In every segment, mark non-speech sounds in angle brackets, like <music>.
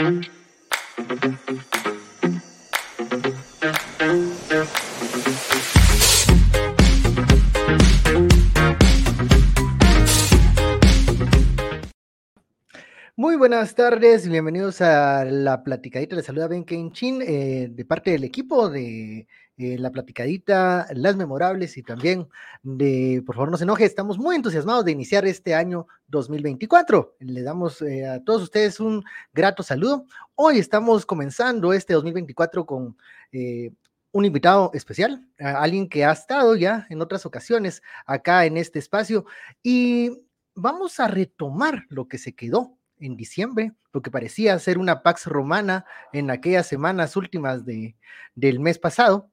Thank you. Buenas tardes, bienvenidos a la platicadita. Les saluda Ben Kenchin eh, de parte del equipo de eh, la platicadita, las memorables y también de, por favor no se enoje, estamos muy entusiasmados de iniciar este año 2024. Le damos eh, a todos ustedes un grato saludo. Hoy estamos comenzando este 2024 con un invitado especial, alguien que ha estado ya en otras ocasiones acá en este espacio y vamos a retomar lo que se quedó en diciembre, lo que parecía ser una Pax Romana en aquellas semanas últimas de, del mes pasado,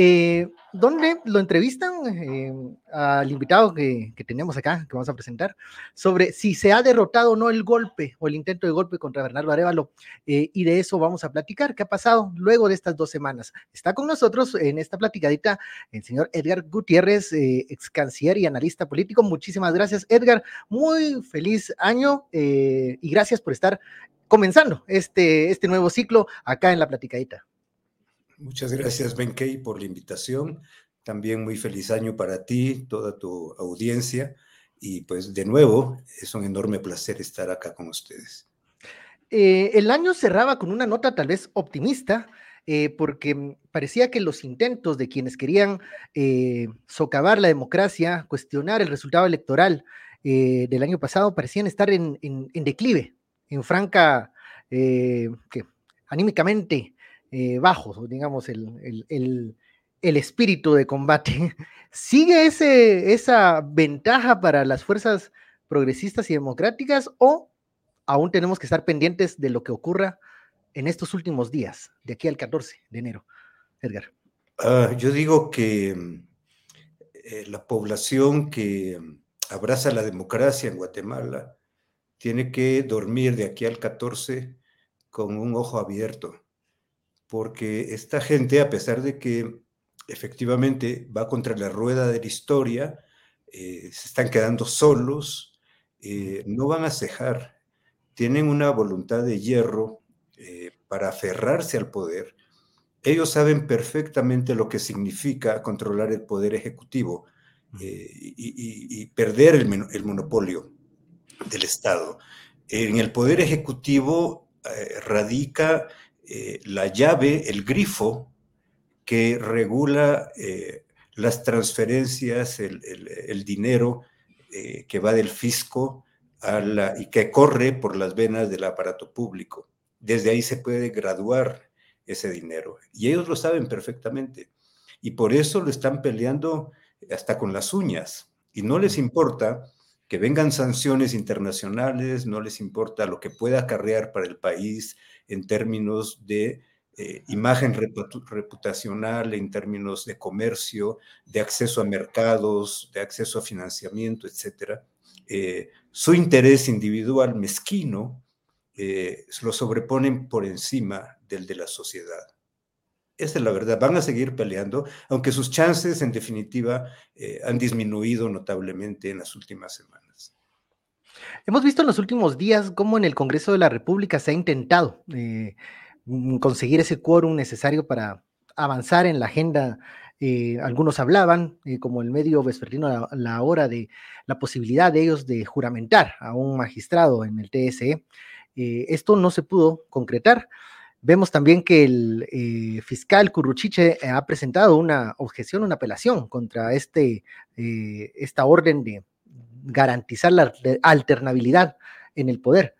eh, donde lo entrevistan eh, al invitado que, tenemos acá, que vamos a presentar, sobre si se ha derrotado o no el golpe o el intento de golpe contra Bernardo Arevalo. Eh, y de eso vamos a platicar. ¿Qué ha pasado luego de estas dos semanas? Está con nosotros en esta platicadita el señor Edgar Gutiérrez, ex canciller y analista político. Muchísimas gracias, Edgar. Muy feliz año y gracias por estar comenzando este, este nuevo ciclo acá en la platicadita. Muchas gracias, Benkei, por la invitación. También muy feliz año para ti, toda tu audiencia. Y pues de nuevo, es un enorme placer estar acá con ustedes. Eh, el año cerraba con una nota tal vez optimista, eh, porque parecía que los intentos de quienes querían eh, socavar la democracia, cuestionar el resultado electoral del año pasado, parecían estar en, declive, en franca, que anímicamente eh, bajos, digamos, el, el, espíritu de combate. <laughs> ¿Sigue ese, esa ventaja para las fuerzas progresistas y democráticas o aún tenemos que estar pendientes de lo que ocurra en estos últimos días, de aquí al 14 de enero? Edgar. Ah, yo digo que eh, la población que abraza la democracia en Guatemala tiene que dormir de aquí al 14 con un ojo abierto porque esta gente, a pesar de que efectivamente va contra la rueda de la historia, eh, se están quedando solos, eh, no van a cejar, tienen una voluntad de hierro eh, para aferrarse al poder. Ellos saben perfectamente lo que significa controlar el poder ejecutivo y, perder el monopolio del Estado. En el poder ejecutivo radica eh, la llave, el grifo que regula eh, las transferencias, el, dinero eh, que va del fisco a la, y que corre por las venas del aparato público. Desde ahí se puede graduar ese dinero. Y ellos lo saben perfectamente. Y por eso lo están peleando hasta con las uñas. Y no les importa que vengan sanciones internacionales, no les importa lo que pueda acarrear para el país en términos de eh, imagen reputacional, en términos de comercio, de acceso a mercados, de acceso a financiamiento, etc. Eh, su interés individual mezquino eh, lo sobreponen por encima del de la sociedad. Esa es la verdad. Van a seguir peleando, aunque sus chances, en definitiva, han disminuido notablemente en las últimas semanas. Hemos visto en los últimos días cómo en el Congreso de la República se ha intentado eh, conseguir ese quórum necesario para avanzar en la agenda. Eh, algunos hablaban, eh, como el medio vespertino, la, la, hora de la posibilidad de ellos de juramentar a un magistrado en el TSE. esto no se pudo concretar. Vemos también que el fiscal Curruchiche ha presentado una objeción, una apelación contra este, esta orden de, garantizar la alternabilidad en el poder.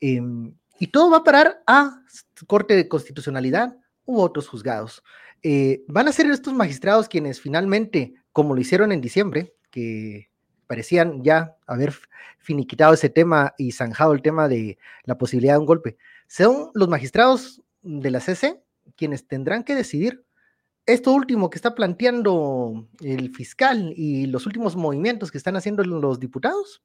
Em, y todo va a parar a Corte de Constitucionalidad u otros juzgados. Eh, van a ser estos magistrados quienes finalmente, como lo hicieron en diciembre, que parecían ya haber finiquitado ese tema y zanjado el tema de la posibilidad de un golpe, son los magistrados de la CC quienes tendrán que decidir esto último que está planteando el fiscal y los últimos movimientos que están haciendo los diputados?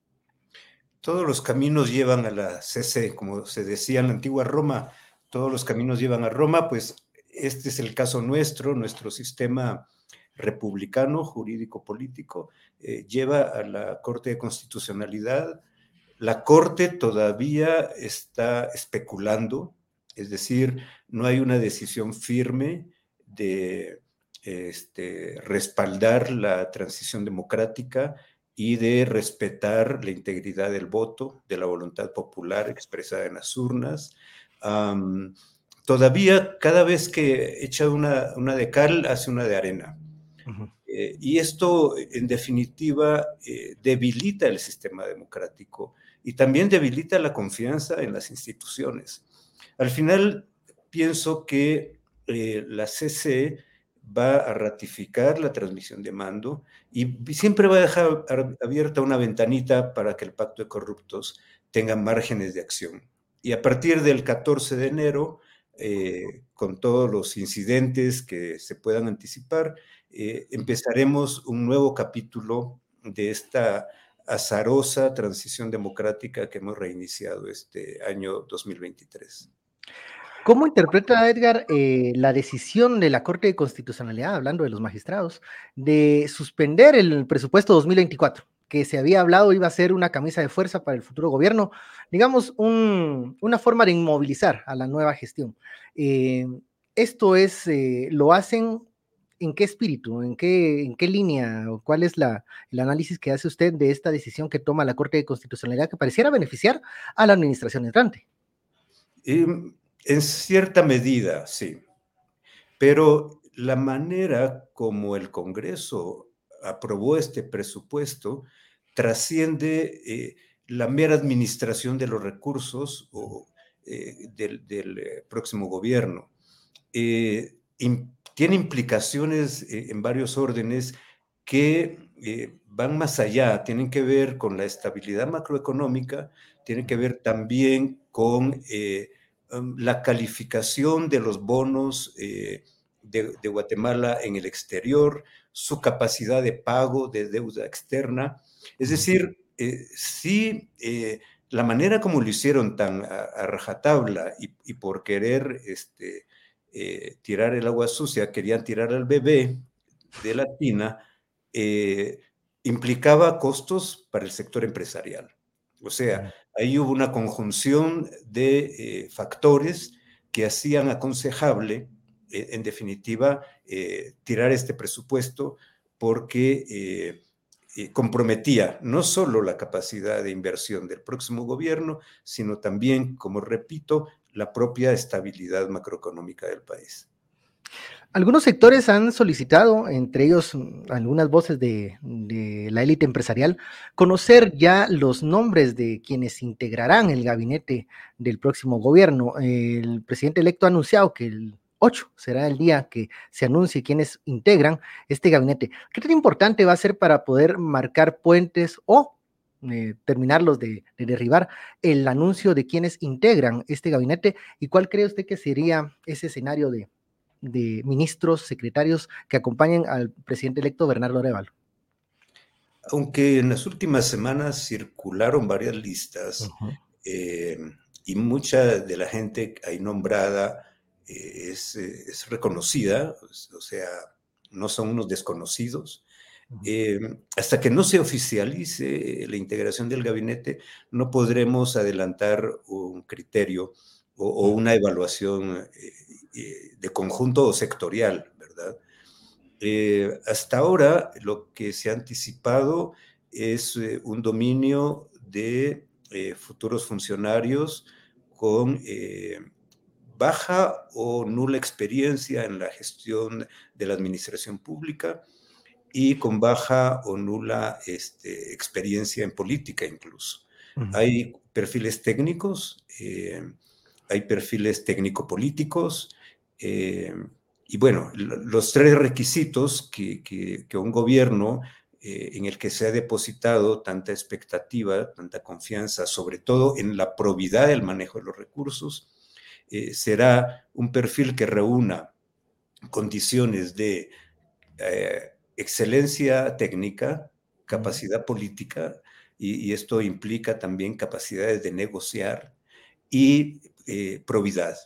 Todos los caminos llevan a la CC, como se decía en la antigua Roma, todos los caminos llevan a Roma, pues este es el caso nuestro, nuestro sistema republicano, jurídico, político, eh, lleva a la Corte de Constitucionalidad La Corte todavía está especulando, es decir, no hay una decisión firme de este, respaldar la transición democrática y de respetar la integridad del voto, de la voluntad popular expresada en las urnas. todavía cada vez que echa una, una, de cal, hace una de arena. Eh, y esto, en definitiva, eh, debilita el sistema democrático y también debilita la confianza en las instituciones. Al final, pienso que eh, la CC va a ratificar la transmisión de mando y siempre va a dejar abierta una ventanita para que el pacto de corruptos tenga márgenes de acción. Y a partir del 14 de enero, eh, con todos los incidentes que se puedan anticipar, eh, empezaremos un nuevo capítulo de esta azarosa transición democrática que hemos reiniciado este año 2023. ¿Cómo interpreta Edgar eh, la decisión de la Corte de Constitucionalidad, hablando de los magistrados, de suspender el presupuesto 2024, que se había hablado iba a ser una camisa de fuerza para el futuro gobierno, digamos, una forma de inmovilizar a la nueva gestión? Eh, esto es, eh, lo hacen ¿en qué espíritu, en qué, línea, o cuál es el análisis que hace usted de esta decisión que toma la Corte de Constitucionalidad que pareciera beneficiar a la administración entrante? Em, en cierta medida, sí. Pero la manera como el Congreso aprobó este presupuesto trasciende eh, la mera administración de los recursos eh, del, eh, próximo gobierno. tiene implicaciones en varios órdenes que van más allá, tienen que ver con la estabilidad macroeconómica, tienen que ver también con Em, la calificación de los bonos eh, de, Guatemala en el exterior, su capacidad de pago de deuda externa. Es decir, eh, eh, la manera como lo hicieron tan a, rajatabla y, por querer este, tirar el agua sucia, querían tirar al bebé de la tina, implicaba costos para el sector empresarial. O sea, ahí hubo una conjunción de eh, factores que hacían aconsejable, eh, en definitiva, eh, tirar este presupuesto porque comprometía no solo la capacidad de inversión del próximo gobierno, sino también, como repito, la propia estabilidad macroeconómica del país. Algunos sectores han solicitado, entre ellos mm, algunas voces de, la élite empresarial, conocer ya los nombres de quienes integrarán el gabinete del próximo gobierno. El presidente electo ha anunciado que el 8 será el día que se anuncie quienes integran este gabinete. ¿Qué tan importante va a ser para poder marcar puentes o eh, terminarlos de, de, derribar el anuncio de quienes integran este gabinete? ¿Y cuál cree usted que sería ese escenario de, de ministros, secretarios que acompañen al presidente electo Bernardo Arevalo. Aunque en las últimas semanas circularon varias listas eh, y mucha de la gente ahí nombrada eh, es, es, reconocida, o sea, no son unos desconocidos. Eh, hasta que no se oficialice la integración del gabinete, no podremos adelantar un criterio o, una evaluación eh, de conjunto o sectorial, ¿verdad? Eh, hasta ahora lo que se ha anticipado es eh, un dominio de futuros funcionarios con baja o nula experiencia en la gestión de la administración pública y con baja o nula este, experiencia en política incluso. Hay perfiles técnicos, hay perfiles técnico-políticos, eh, y bueno, los tres requisitos que, un gobierno eh, en el que se ha depositado tanta expectativa, tanta confianza, sobre todo en la probidad del manejo de los recursos, eh, será un perfil que reúna condiciones de excelencia técnica, capacidad política, y, esto implica también capacidades de negociar y probidad,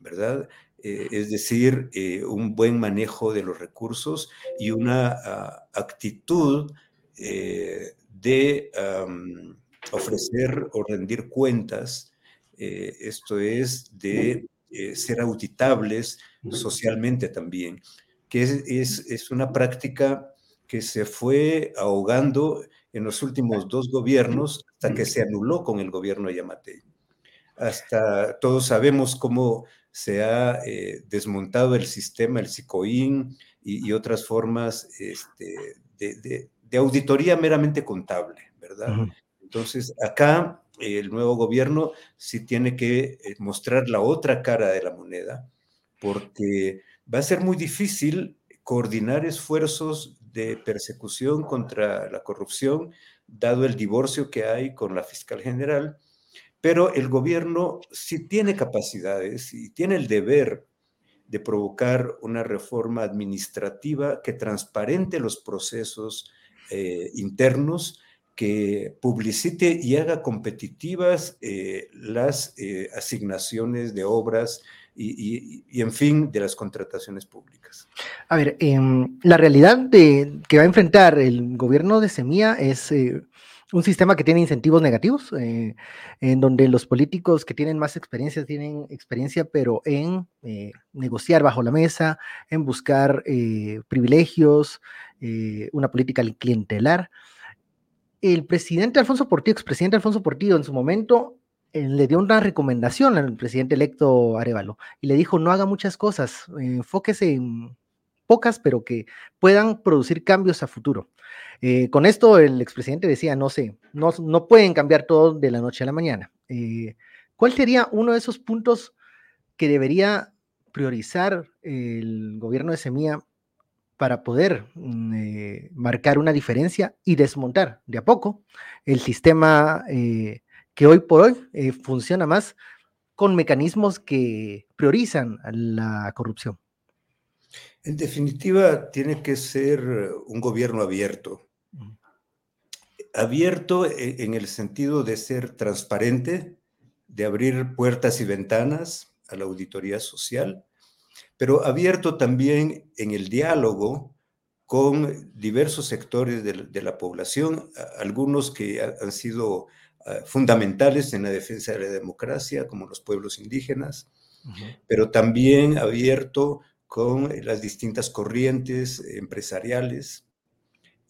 ¿verdad? Eh, es decir, eh, un buen manejo de los recursos y una ah, actitud eh, de ofrecer o rendir cuentas, esto es de ser auditables socialmente también, que es, es, una práctica que se fue ahogando en los últimos dos gobiernos hasta que se anuló con el gobierno de Yamate. Hasta todos sabemos cómo se ha eh, desmontado el sistema, el SICOIN y, otras formas este, de, de, auditoría meramente contable, ¿verdad? Entonces, acá el nuevo gobierno sí tiene que eh, mostrar la otra cara de la moneda, porque va a ser muy difícil coordinar esfuerzos de persecución contra la corrupción, dado el divorcio que hay con la fiscal general, pero el gobierno sí tiene capacidades y tiene el deber de provocar una reforma administrativa que transparente los procesos eh, internos, que publicite y haga competitivas eh, las eh, asignaciones de obras y, en fin, de las contrataciones públicas. A ver, em, la realidad de, que va a enfrentar el gobierno de Semilla es un sistema que tiene incentivos negativos, eh, en donde los políticos que tienen más experiencia tienen experiencia, pero en eh, negociar bajo la mesa, en buscar eh, privilegios, una política clientelar. El presidente Alfonso Portillo, expresidente Alfonso Portillo, en su momento le dio una recomendación al presidente electo Arevalo y le dijo, no haga muchas cosas, enfóquese en pocas, pero que puedan producir cambios a futuro. Eh, con esto el expresidente decía, no sé, no, no, pueden cambiar todo de la noche a la mañana. Eh, ¿Cuál sería uno de esos puntos que debería priorizar el gobierno de Semilla para poder mm, eh, marcar una diferencia y desmontar de a poco el sistema que hoy por hoy funciona más con mecanismos que priorizan la corrupción? En definitiva, tiene que ser un gobierno abierto. Abierto e, en el sentido de ser transparente, de abrir puertas y ventanas a la auditoría social, pero abierto también en el diálogo con diversos sectores de, la población, algunos que han sido ah, fundamentales en la defensa de la democracia, como los pueblos indígenas, pero también abierto con las distintas corrientes empresariales.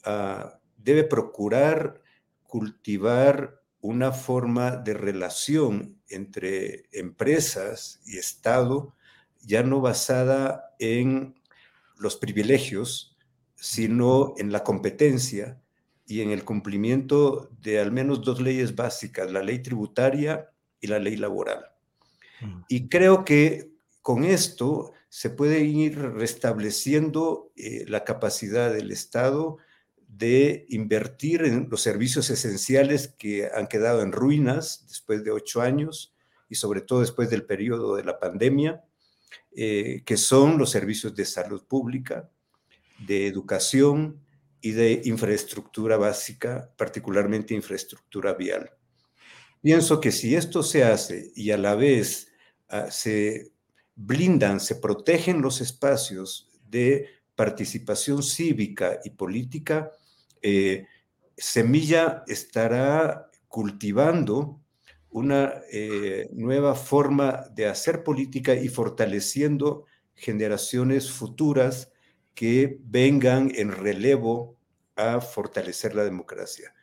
Ah, debe procurar cultivar una forma de relación entre empresas y Estado, ya no basada en los privilegios, sino en la competencia y en el cumplimiento de al menos dos leyes básicas, la ley tributaria y la ley laboral. Y creo que con esto se puede ir restableciendo eh, la capacidad del Estado de invertir en los servicios esenciales que han quedado en ruinas después de ocho años y sobre todo después del periodo de la pandemia, eh, que son los servicios de salud pública, de educación y de infraestructura básica, particularmente infraestructura vial. Pienso que si esto se hace y a la vez ah, se blindan, se protegen los espacios de participación cívica y política, eh, Semilla estará cultivando una eh, nueva forma de hacer política y fortaleciendo generaciones futuras que vengan en relevo a fortalecer la democracia.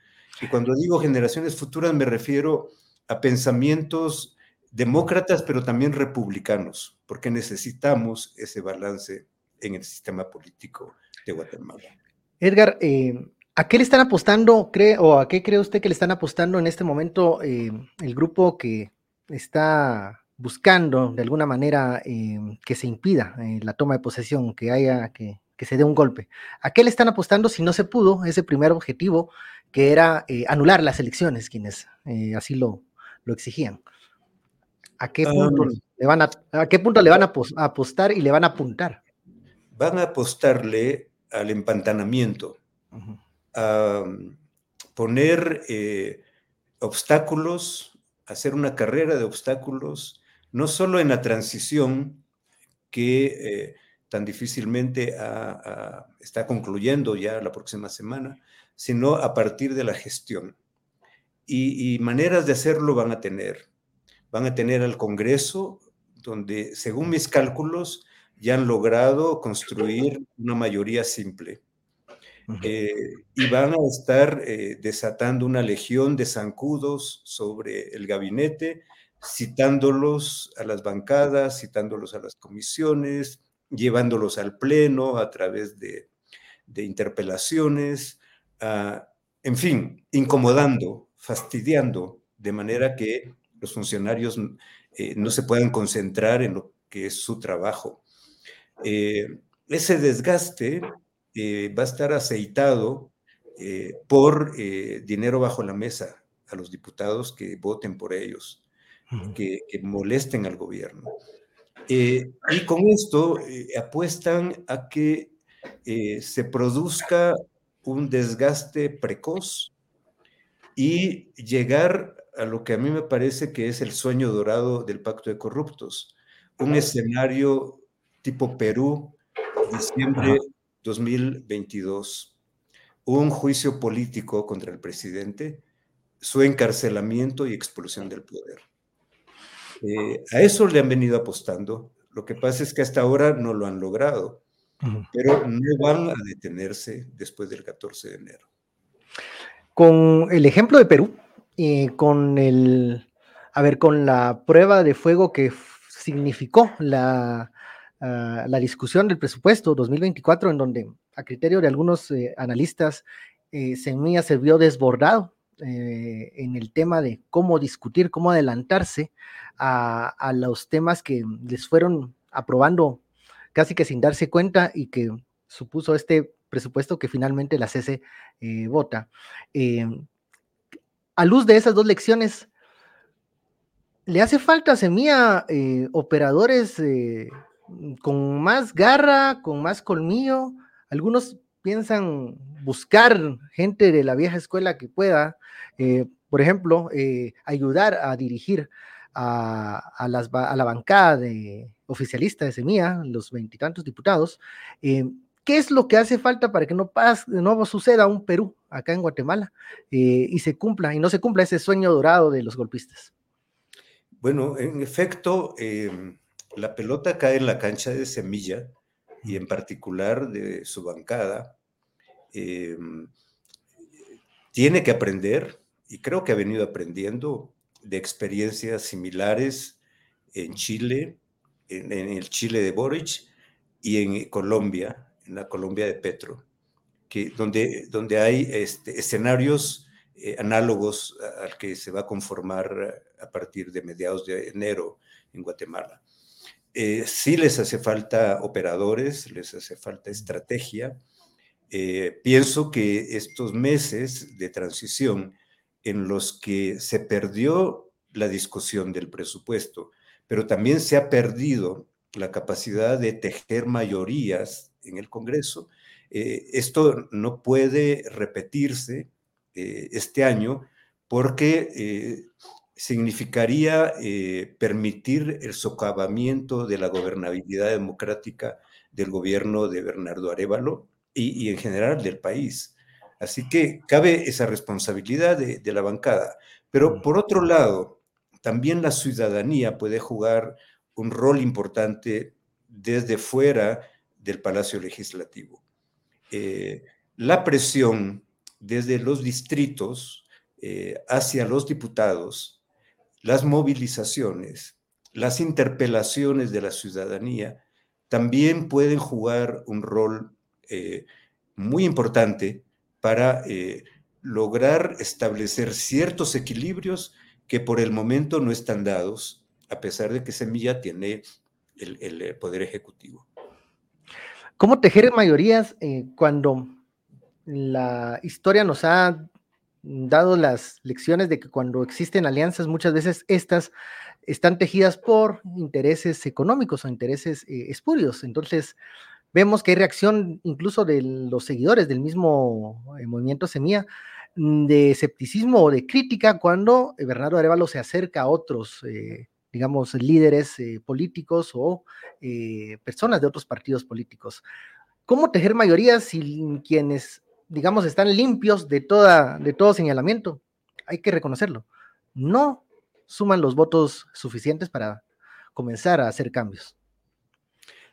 Y cuando digo generaciones futuras me refiero a pensamientos demócratas, pero también republicanos, porque necesitamos ese balance en el sistema político de Guatemala. Edgar, eh, ¿a qué le están apostando, cree, o a qué cree usted que le están apostando en este momento eh, el grupo que está buscando de alguna manera eh, que se impida la toma de posesión, que haya, que, se dé un golpe? ¿A qué le están apostando si no se pudo ese primer objetivo, que era anular las elecciones, quienes así lo, lo exigían? ¿A qué punto, le, van a, qué punto le van a, apostar y le van a apuntar? Van a apostarle al empantanamiento, a poner eh, obstáculos, hacer una carrera de obstáculos, no solo en la transición que eh, tan difícilmente está concluyendo ya la próxima semana, sino a partir de la gestión. y, maneras de hacerlo van a tener. Van a tener al Congreso, donde, según mis cálculos, ya han logrado construir una mayoría simple. Eh, y van a estar eh, desatando una legión de zancudos sobre el gabinete, citándolos a las bancadas, citándolos a las comisiones, llevándolos al pleno a través de, interpelaciones, ah, en fin, incomodando, fastidiando, de manera que los funcionarios eh, no se puedan concentrar en lo que es su trabajo. Eh, ese desgaste eh, va a estar aceitado por dinero bajo la mesa a los diputados que voten por ellos, que, molesten al gobierno. y con esto apuestan a que se produzca un desgaste precoz y llegar a lo que a mí me parece que es el sueño dorado del pacto de corruptos, un escenario tipo Perú, diciembre 2022, un juicio político contra el presidente, su encarcelamiento y expulsión del poder. Eh, a eso le han venido apostando. Lo que pasa es que hasta ahora no lo han logrado, pero no van a detenerse después del 14 de enero. Con el ejemplo de Perú, y con el, a ver, con la prueba de fuego que significó la, ah, la discusión del presupuesto 2024, en donde, a criterio de algunos eh, analistas, eh, Semilla se vio desbordado eh, en el tema de cómo discutir, cómo adelantarse a, a, los temas que les fueron aprobando casi que sin darse cuenta y que supuso este presupuesto que finalmente la CC vota a luz de esas dos lecciones, le hace falta a Semilla eh, operadores eh, con más garra, con más colmillo. Algunos piensan buscar gente de la vieja escuela que pueda, eh, por ejemplo, ayudar a dirigir a, a, la bancada de, oficialista de Semilla, los veintitantos diputados. ¿Qué es lo que hace falta para que no, pase, no suceda un Perú acá en Guatemala eh, y se cumpla, y no se cumpla ese sueño dorado de los golpistas? Bueno, en efecto, em, la pelota cae en la cancha de Semilla y en particular de su bancada. Em, tiene que aprender, y creo que ha venido aprendiendo de experiencias similares en Chile, en, en el Chile de Boric y en Colombia, en la Colombia de Petro, donde, donde hay este, escenarios eh, análogos al que se va a conformar a partir de mediados de enero en Guatemala. Eh, sí les hace falta operadores, les hace falta estrategia. Eh, pienso que estos meses de transición en los que se perdió la discusión del presupuesto, pero también se ha perdido la capacidad de tejer mayorías en el Congreso. Eh, esto no puede repetirse eh, este año porque eh, significaría permitir el socavamiento de la gobernabilidad democrática del gobierno de Bernardo Arevalo y, en general del país. Así que cabe esa responsabilidad de, de la bancada. Pero por otro lado, también la ciudadanía puede jugar un rol importante desde fuera del Palacio Legislativo. Eh, la presión desde los distritos eh, hacia los diputados, las movilizaciones, las interpelaciones de la ciudadanía, también pueden jugar un rol eh, muy importante para lograr establecer ciertos equilibrios que por el momento no están dados, a pesar de que Semilla tiene el poder ejecutivo. ¿Cómo tejer mayorías eh, cuando la historia nos ha dado las lecciones de que cuando existen alianzas, muchas veces estas están tejidas por intereses económicos o intereses eh, espurios? Entonces, vemos que hay reacción incluso de los seguidores del mismo eh, movimiento Semilla de escepticismo o de crítica cuando Bernardo Arevalo se acerca a otros digamos, líderes eh, políticos o eh, personas de otros partidos políticos. ¿Cómo tejer mayorías si quienes, digamos, están limpios de, toda, de todo señalamiento? hay que reconocerlo, no suman los votos suficientes para comenzar a hacer cambios.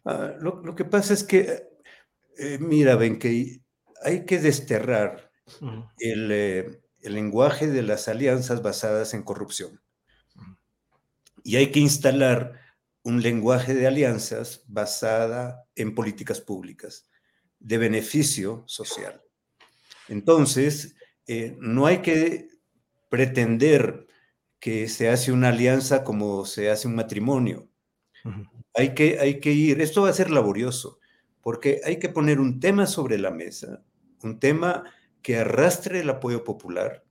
Ah, lo, que pasa es que, eh, mira, ven que hay que desterrar el, el lenguaje de las alianzas basadas en corrupción. Y hay que instalar un lenguaje de alianzas basada en políticas públicas de beneficio social. Entonces, eh, no hay que pretender que se hace una alianza como se hace un matrimonio. hay, que, hay que ir, esto va a ser laborioso, porque hay que poner un tema sobre la mesa, un tema que arrastre el apoyo popular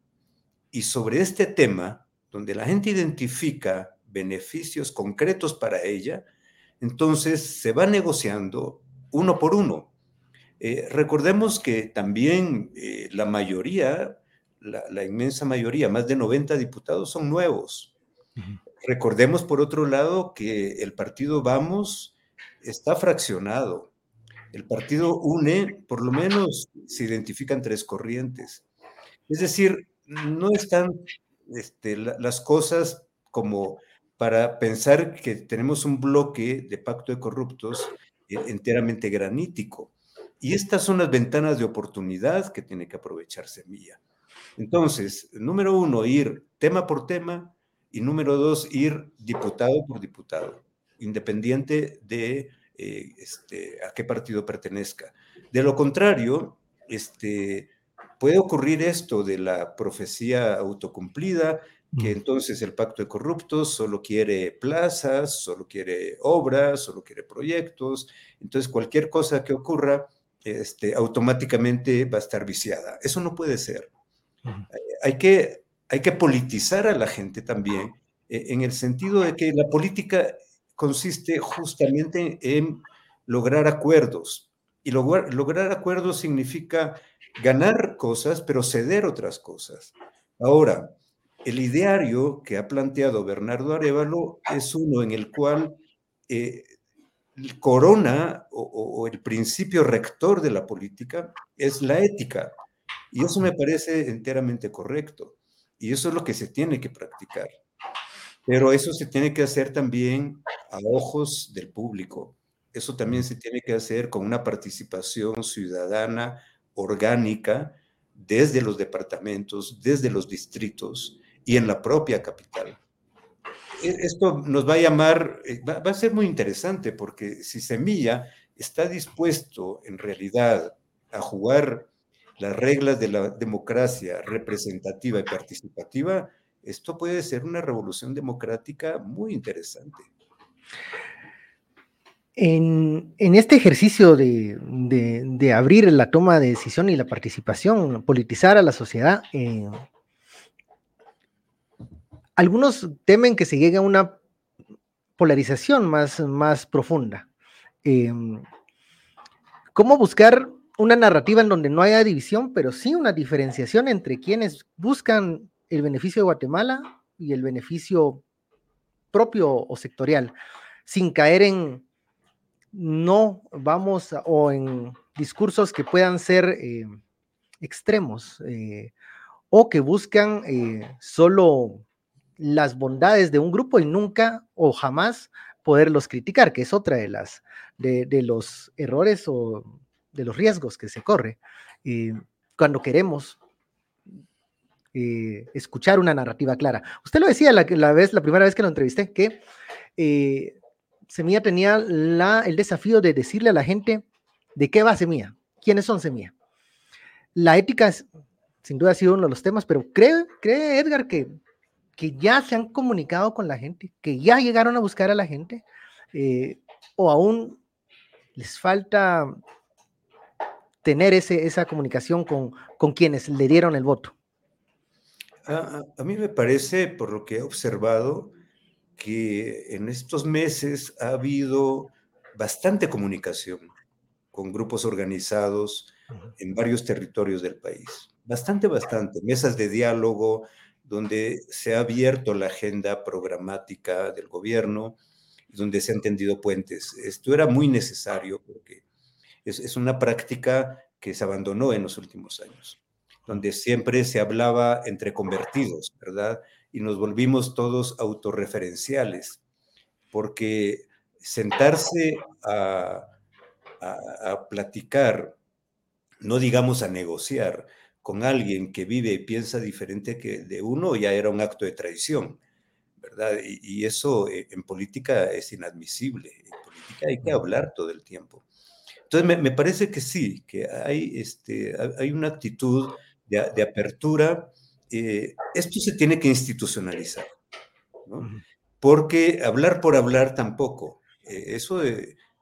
y sobre este tema, donde la gente identifica beneficios concretos para ella, entonces se va negociando uno por uno. Eh, recordemos que también eh, la mayoría, la, inmensa mayoría, más de 90 diputados son nuevos. Recordemos, por otro lado, que el partido Vamos está fraccionado. El partido UNE, por lo menos, se identifican tres corrientes. Es decir, no están este, las cosas como para pensar que tenemos un bloque de pacto de corruptos enteramente granítico. Y estas son las ventanas de oportunidad que tiene que aprovechar Semilla. Entonces, número uno, ir tema por tema y número dos, ir diputado por diputado, independiente de eh, este, a qué partido pertenezca. De lo contrario, este, puede ocurrir esto de la profecía autocumplida que entonces el pacto de corruptos solo quiere plazas, solo quiere obras, solo quiere proyectos, entonces cualquier cosa que ocurra este, automáticamente va a estar viciada. Eso no puede ser. hay, que, hay que politizar a la gente también, eh, en el sentido de que la política consiste justamente en lograr acuerdos. Y lograr, lograr acuerdos significa ganar cosas, pero ceder otras cosas. Ahora, el ideario que ha planteado Bernardo Arevalo es uno en el cual eh, corona o, el principio rector de la política es la ética. Y eso me parece enteramente correcto. Y eso es lo que se tiene que practicar. Pero eso se tiene que hacer también a ojos del público. Eso también se tiene que hacer con una participación ciudadana orgánica desde los departamentos, desde los distritos, y en la propia capital. E, esto nos va a llamar, eh, va, a ser muy interesante porque si Semilla está dispuesto en realidad a jugar las reglas de la democracia representativa y participativa, esto puede ser una revolución democrática muy interesante. En, este ejercicio de, abrir la toma de decisión y la participación, politizar a la sociedad, eh, algunos temen que se llegue a una polarización más, más profunda. Em, ¿Cómo buscar una narrativa en donde no haya división, pero sí una diferenciación entre quienes buscan el beneficio de Guatemala y el beneficio propio o sectorial, sin caer en no vamos o en discursos que puedan ser eh, extremos eh, o que buscan eh, solo las bondades de un grupo y nunca o jamás poderlos criticar, que es otra de las de, los errores o de los riesgos que se corre eh, cuando queremos eh, escuchar una narrativa clara. Usted lo decía la, la, vez, la primera vez que lo entrevisté, que eh, Semilla tenía la, el desafío de decirle a la gente de qué va Semilla, quiénes son Semilla. La ética sin duda ha sido uno de los temas, pero cree, cree Edgar que que ya se han comunicado con la gente, que ya llegaron a buscar a la gente, eh, o aún les falta tener ese, esa comunicación con, con quienes le dieron el voto? A, a, mí me parece, por lo que he observado, que en estos meses ha habido bastante comunicación con grupos organizados en varios territorios del país. Bastante, bastante. Mesas de diálogo, donde se ha abierto la agenda programática del gobierno, donde se han tendido puentes. Esto era muy necesario porque es, una práctica que se abandonó en los últimos años. donde siempre se hablaba entre convertidos, ¿verdad? Y nos volvimos todos autorreferenciales, porque sentarse a, platicar, no digamos a negociar, con alguien que vive y piensa diferente que de uno, ya era un acto de traición, ¿verdad? Y, y eso eh, en política es inadmisible. En política hay que hablar todo el tiempo. Entonces, me, parece que sí, que hay, este, hay una actitud de, apertura. Eh, esto se tiene que institucionalizar, ¿no? Porque hablar por hablar tampoco. Eh, eso,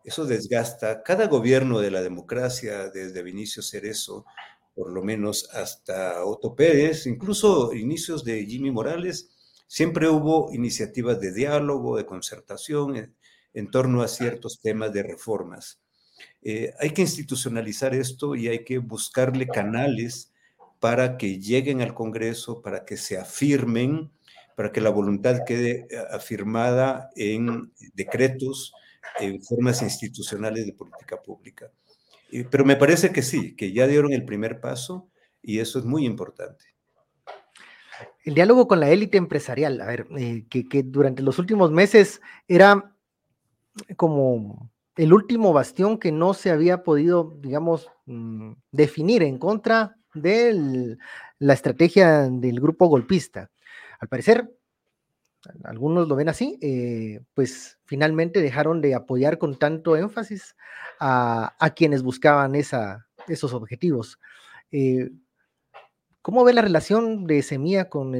eso desgasta. Cada gobierno de la democracia, desde Vinicio Cerezo, por lo menos hasta Otto Pérez, incluso inicios de Jimmy Morales, siempre hubo iniciativas de diálogo, de concertación en torno a ciertos temas de reformas. Eh, hay que institucionalizar esto y hay que buscarle canales para que lleguen al Congreso, para que se afirmen, para que la voluntad quede eh, afirmada en decretos, en formas institucionales de política pública. Pero me parece que sí, que ya dieron el primer paso y eso es muy importante. El diálogo con la élite empresarial, a ver, eh, que, que durante los últimos meses era como el último bastión que no se había podido, digamos, mm, definir en contra de la estrategia del grupo golpista. Al parecer, algunos lo ven así, eh, pues finalmente dejaron de apoyar con tanto énfasis a, quienes buscaban esos objetivos. Eh, ¿Cómo ve la relación de Semilla con,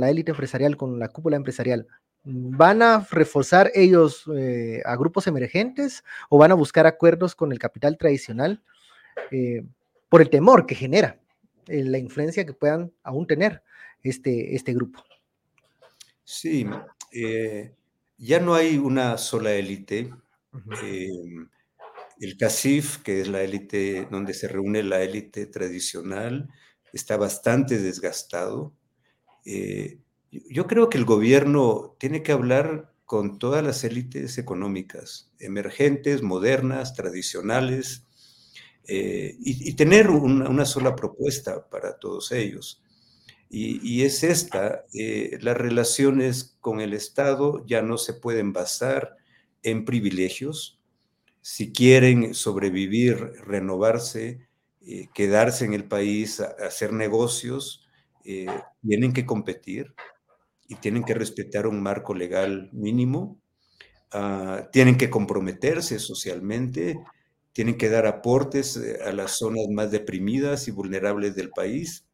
la élite empresarial, con la cúpula empresarial? ¿Van a reforzar ellos eh, a grupos emergentes o van a buscar acuerdos con el capital tradicional por el temor que genera la influencia que puedan aún tener este, este grupo? Sí, ya no hay una sola élite. el CACIF, que es la élite donde se reúne la élite tradicional, está bastante desgastado. Yo creo que el gobierno tiene que hablar con todas las élites económicas, emergentes, modernas, tradicionales, eh, y, tener una, sola propuesta para todos ellos. Y, es esta, eh, las relaciones con el Estado ya no se pueden basar en privilegios. Si quieren sobrevivir, renovarse, eh, quedarse en el país, hacer negocios, tienen que competir y tienen que respetar un marco legal mínimo, ah, tienen que comprometerse socialmente, tienen que dar aportes eh, a las zonas más deprimidas y vulnerables del país,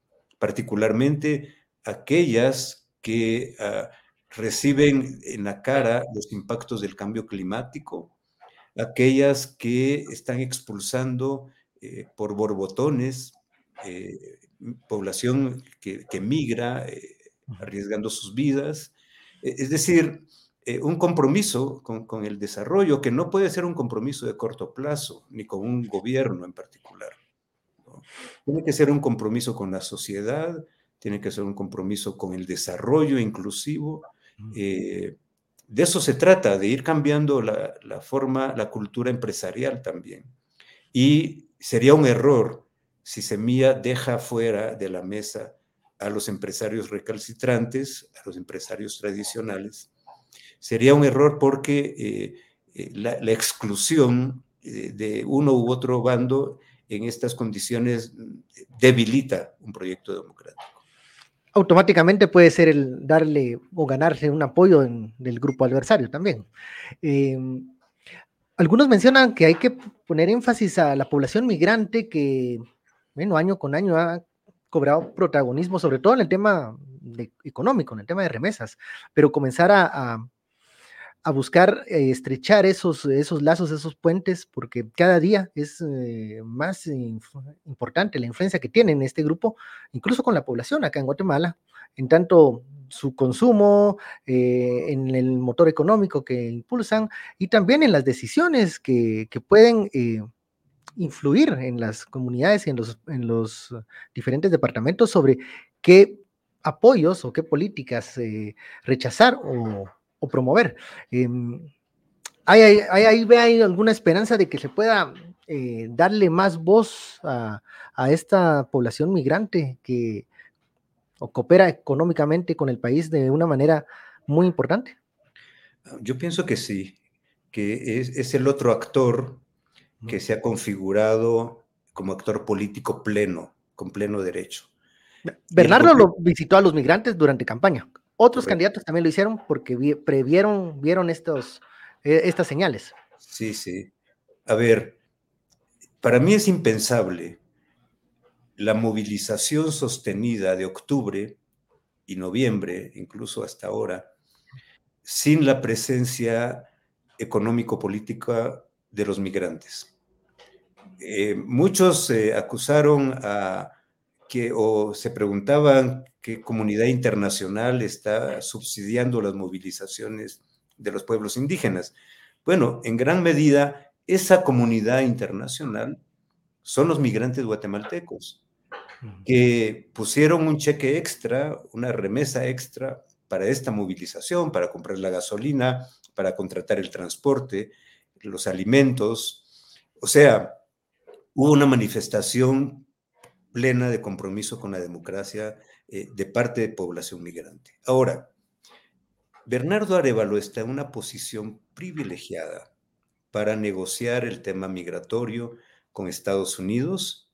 particularmente aquellas que ah, reciben en la cara los impactos del cambio climático, aquellas que están expulsando eh, por borbotones eh, población que, que migra, arriesgando sus vidas. E, es decir, eh, un compromiso con, el desarrollo que no puede ser un compromiso de corto plazo, ni con un gobierno en particular. Tiene que ser un compromiso con la sociedad, tiene que ser un compromiso con el desarrollo inclusivo. Eh, de eso se trata, de ir cambiando la, la, forma, la cultura empresarial también. Y sería un error si Semilla deja fuera de la mesa a los empresarios recalcitrantes, a los empresarios tradicionales. Sería un error porque eh, eh, la, exclusión eh, de uno u otro bando en estas condiciones debilita un proyecto democrático. Automáticamente puede ser el darle o ganarse un apoyo del grupo adversario también. algunos mencionan que hay que poner énfasis a la población migrante que, bueno, año con año ha cobrado protagonismo, sobre todo en el tema económico, en el tema de remesas, pero comenzar a, a, buscar eh, estrechar esos, esos lazos, esos puentes, porque cada día es eh, más importante la influencia que tienen este grupo, incluso con la población acá en Guatemala, en tanto su consumo, eh, en el motor económico que impulsan y también en las decisiones que, que pueden influir en las comunidades y en los, en los diferentes departamentos sobre qué apoyos o qué políticas rechazar o, promover. Em, ¿hay, hay, hay, alguna esperanza de que se pueda eh, darle más voz a, esta población migrante que coopera económicamente con el país de una manera muy importante? Yo pienso que sí, que es, el otro actor que se ha configurado como actor político pleno, con pleno derecho. Bernardo lo visitó a los migrantes durante campaña. Otros candidatos también lo hicieron porque previeron, vieron estos, eh, estas señales. Sí, sí. A ver, para mí es impensable la movilización sostenida de octubre y noviembre, incluso hasta ahora, sin la presencia económico-política de los migrantes. Eh, muchos eh, acusaron a que o se preguntaban qué comunidad internacional está subsidiando las movilizaciones de los pueblos indígenas. Bueno, en gran medida esa comunidad internacional son los migrantes guatemaltecos, que pusieron un cheque extra, una remesa extra para esta movilización, para comprar la gasolina, para contratar el transporte, los alimentos. O sea, hubo una manifestación plena de compromiso con la democracia eh, de parte de población migrante. Ahora, Bernardo Arevalo está en una posición privilegiada para negociar el tema migratorio con Estados Unidos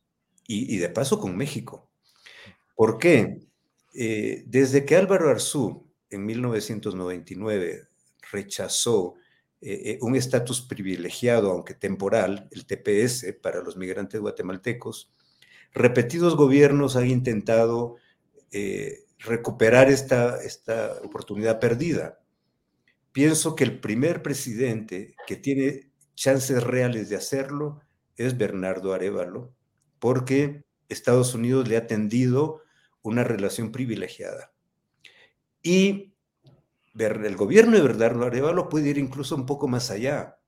y, de paso con México. ¿Por qué? Eh, desde que Álvaro Arzú en 1999 rechazó eh, un estatus privilegiado, aunque temporal, el TPS para los migrantes guatemaltecos, repetidos gobiernos han intentado recuperar esta, esta oportunidad perdida. Pienso que el primer presidente que tiene chances reales de hacerlo es Bernardo Arevalo, porque Estados Unidos le ha tendido una relación privilegiada. Y el gobierno de Bernardo Arevalo puede ir incluso un poco más allá.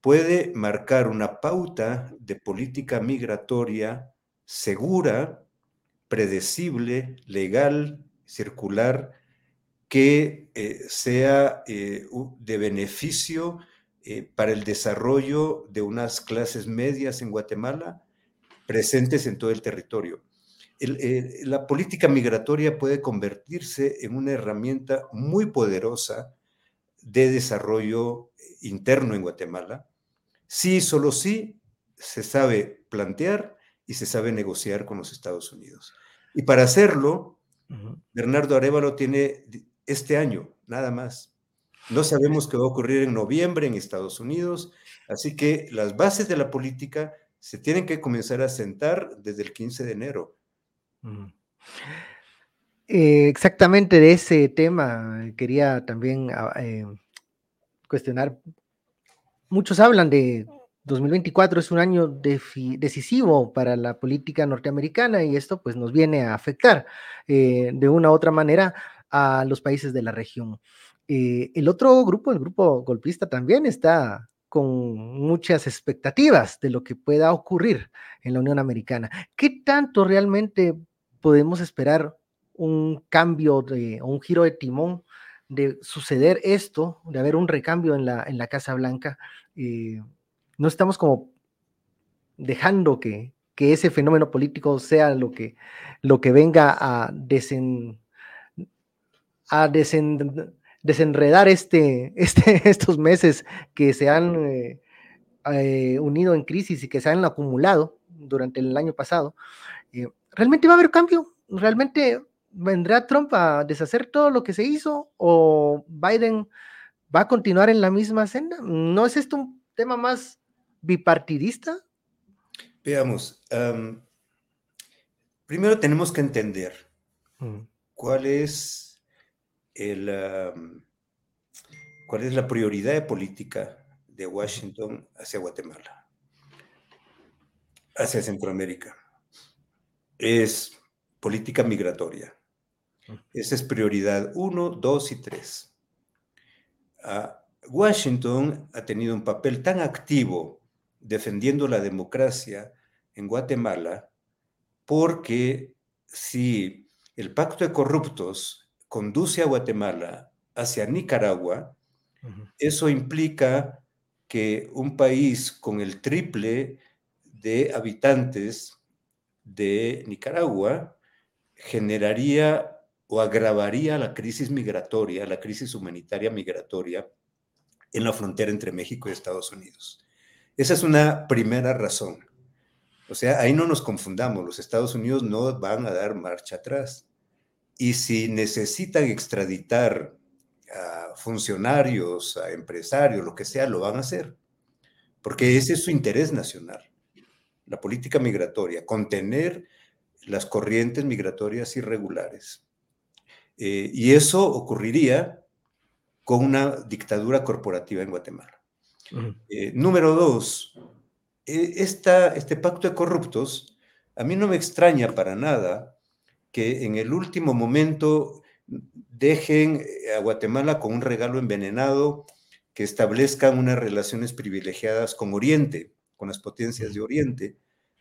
Puede marcar una pauta de política migratoria segura, predecible, legal, circular, que eh, sea eh, de beneficio eh, para el desarrollo de unas clases medias en Guatemala presentes en todo el territorio. La política migratoria puede convertirse en una herramienta muy poderosa de desarrollo interno en Guatemala, si solo si se sabe plantear y se sabe negociar con los Estados Unidos. Y para hacerlo, Bernardo Arevalo tiene este año, nada más, no sabemos qué va a ocurrir en noviembre en Estados Unidos, así que las bases de la política se tienen que comenzar a sentar desde el 15 de enero. Eh, exactamente de ese tema quería también ah, eh, cuestionar. Muchos hablan de 2024 es un año decisivo para la política norteamericana y esto pues nos viene a afectar eh, de una u otra manera a los países de la región. Eh, el otro grupo, el grupo golpista, también está con muchas expectativas de lo que pueda ocurrir en la Unión Americana. ¿Qué tanto realmente podemos esperar un cambio de, un giro de timón de suceder esto, de haber un recambio en la, en la Casa Blanca? Eh, no estamos como dejando que, ese fenómeno político sea lo que, lo que venga a, desen, a desen, desenredar este, <laughs> este, estos meses que se han eh, eh, unido en crisis y que se han acumulado durante el año pasado, eh, ¿realmente va a haber cambio? ¿Realmente vendrá Trump a deshacer todo lo que se hizo o Biden va a continuar en la misma senda? ¿No es esto un tema más bipartidista? Veamos, primero tenemos que entender mm. cuál es cuál es la prioridad de política de Washington hacia Guatemala, hacia Centroamérica. Es política migratoria. Esa es prioridad uno, dos y tres. Ah, Washington ha tenido un papel tan activo defendiendo la democracia en Guatemala porque si el pacto de corruptos conduce a Guatemala hacia Nicaragua, eso implica que un país con el triple de habitantes de Nicaragua generaría o agravaría la crisis migratoria, la crisis humanitaria migratoria en la frontera entre México y Estados Unidos. Esa es una primera razón. O sea, ahí no nos confundamos, los Estados Unidos no van a dar marcha atrás. Y si necesitan extraditar a funcionarios, a empresarios, lo que sea, lo van a hacer, porque ese es su interés nacional, la política migratoria, contener las corrientes migratorias irregulares. Eh, y eso ocurriría con una dictadura corporativa en Guatemala. Eh, número dos, e, este pacto de corruptos, a mí no me extraña para nada que en el último momento dejen a Guatemala con un regalo envenenado, que establezcan unas relaciones privilegiadas con Oriente, con las potencias de Oriente,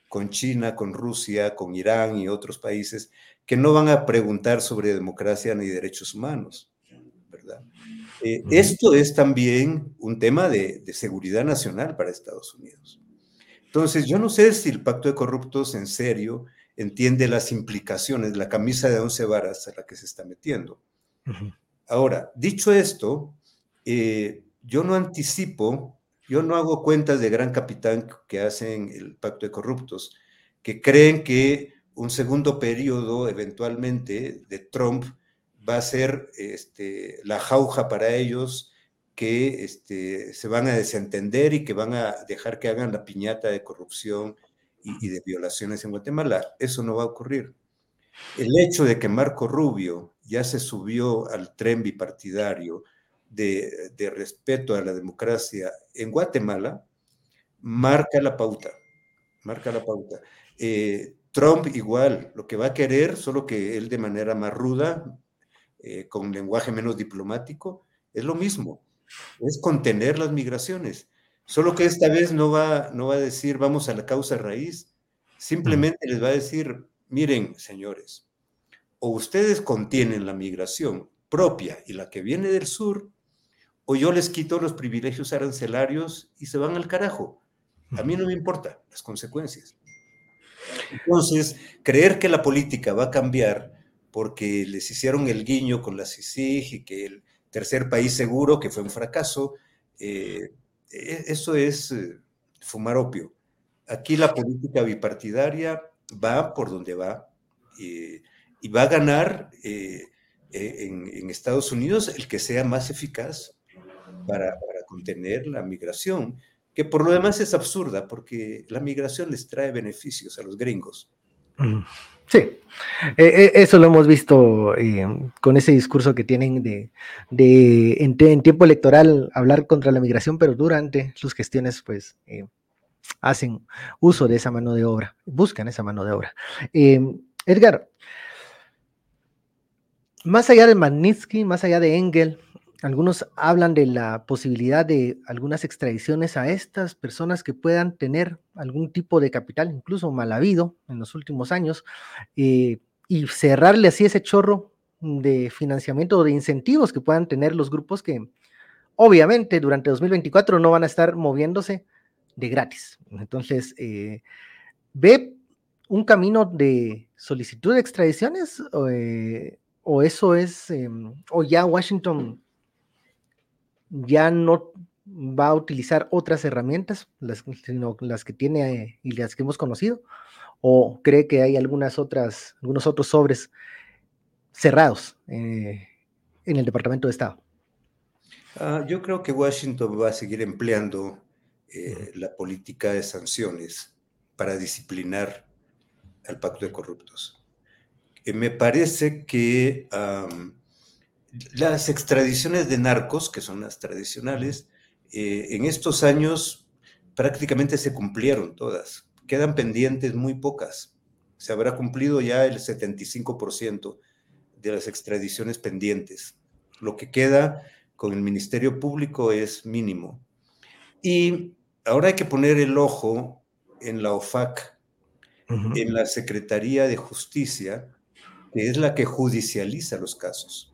con China, con Rusia, con Irán y otros países que no van a preguntar sobre democracia ni derechos humanos, ¿verdad? Eh, esto es también un tema de, seguridad nacional para Estados Unidos. Entonces, yo no sé si el pacto de corruptos en serio entiende las implicaciones, la camisa de once varas a la que se está metiendo. Ahora, dicho esto, eh, yo no anticipo yo no hago cuentas de gran capitán que hacen el pacto de corruptos, que creen que un segundo periodo eventualmente de Trump va a ser este, la jauja para ellos, que este, se van a desentender y que van a dejar que hagan la piñata de corrupción y, de violaciones en Guatemala. Eso no va a ocurrir. El hecho de que Marco Rubio ya se subió al tren bipartidario, de, respeto a la democracia en Guatemala marca la pauta, marca la pauta. Eh, Trump igual, lo que va a querer, solo que él de manera más ruda, eh, con lenguaje menos diplomático, es lo mismo, es contener las migraciones. Solo que esta vez no va, no va a decir vamos a la causa raíz, simplemente les va a decir, miren, señores, o ustedes contienen la migración propia y la que viene del sur, o yo les quito los privilegios arancelarios y se van al carajo. A mí no me importa las consecuencias. Entonces, creer que la política va a cambiar porque les hicieron el guiño con la CICIG y que el tercer país seguro, que fue un fracaso, eh, e-, eso es eh, fumar opio. Aquí la política bipartidaria va por donde va y va a ganar eh, en Estados Unidos el que sea más eficaz para, contener la migración, que por lo demás es absurda, porque la migración les trae beneficios a los gringos. Sí, e, e, eso lo hemos visto eh, con ese discurso que tienen de, en, tiempo electoral hablar contra la migración, pero durante sus gestiones, pues eh, hacen uso de esa mano de obra, buscan esa mano de obra. Eh, Edgar, más allá de Magnitsky, más allá de Engel, algunos hablan de la posibilidad de algunas extradiciones a estas personas que puedan tener algún tipo de capital, incluso mal habido en los últimos años, eh, y cerrarle así ese chorro de financiamiento o de incentivos que puedan tener los grupos que obviamente durante 2024 no van a estar moviéndose de gratis. Entonces, eh, ¿ve un camino de solicitud de extradiciones o, eh, eso es, em, o ya Washington ya no va a utilizar otras herramientas, las, sino las que tiene y las que hemos conocido, o cree que hay algunas otras, algunos otros sobres cerrados eh, en el Departamento de Estado? Ah, yo creo que Washington va a seguir empleando eh, la política de sanciones para disciplinar al pacto de corruptos. Eh, me parece que las extradiciones de narcos, que son las tradicionales, eh, en estos años prácticamente se cumplieron todas. Quedan pendientes muy pocas. Se habrá cumplido ya el 75% de las extradiciones pendientes. Lo que queda con el Ministerio Público es mínimo. Y ahora hay que poner el ojo en la OFAC, en la Secretaría de Justicia, que es la que judicializa los casos.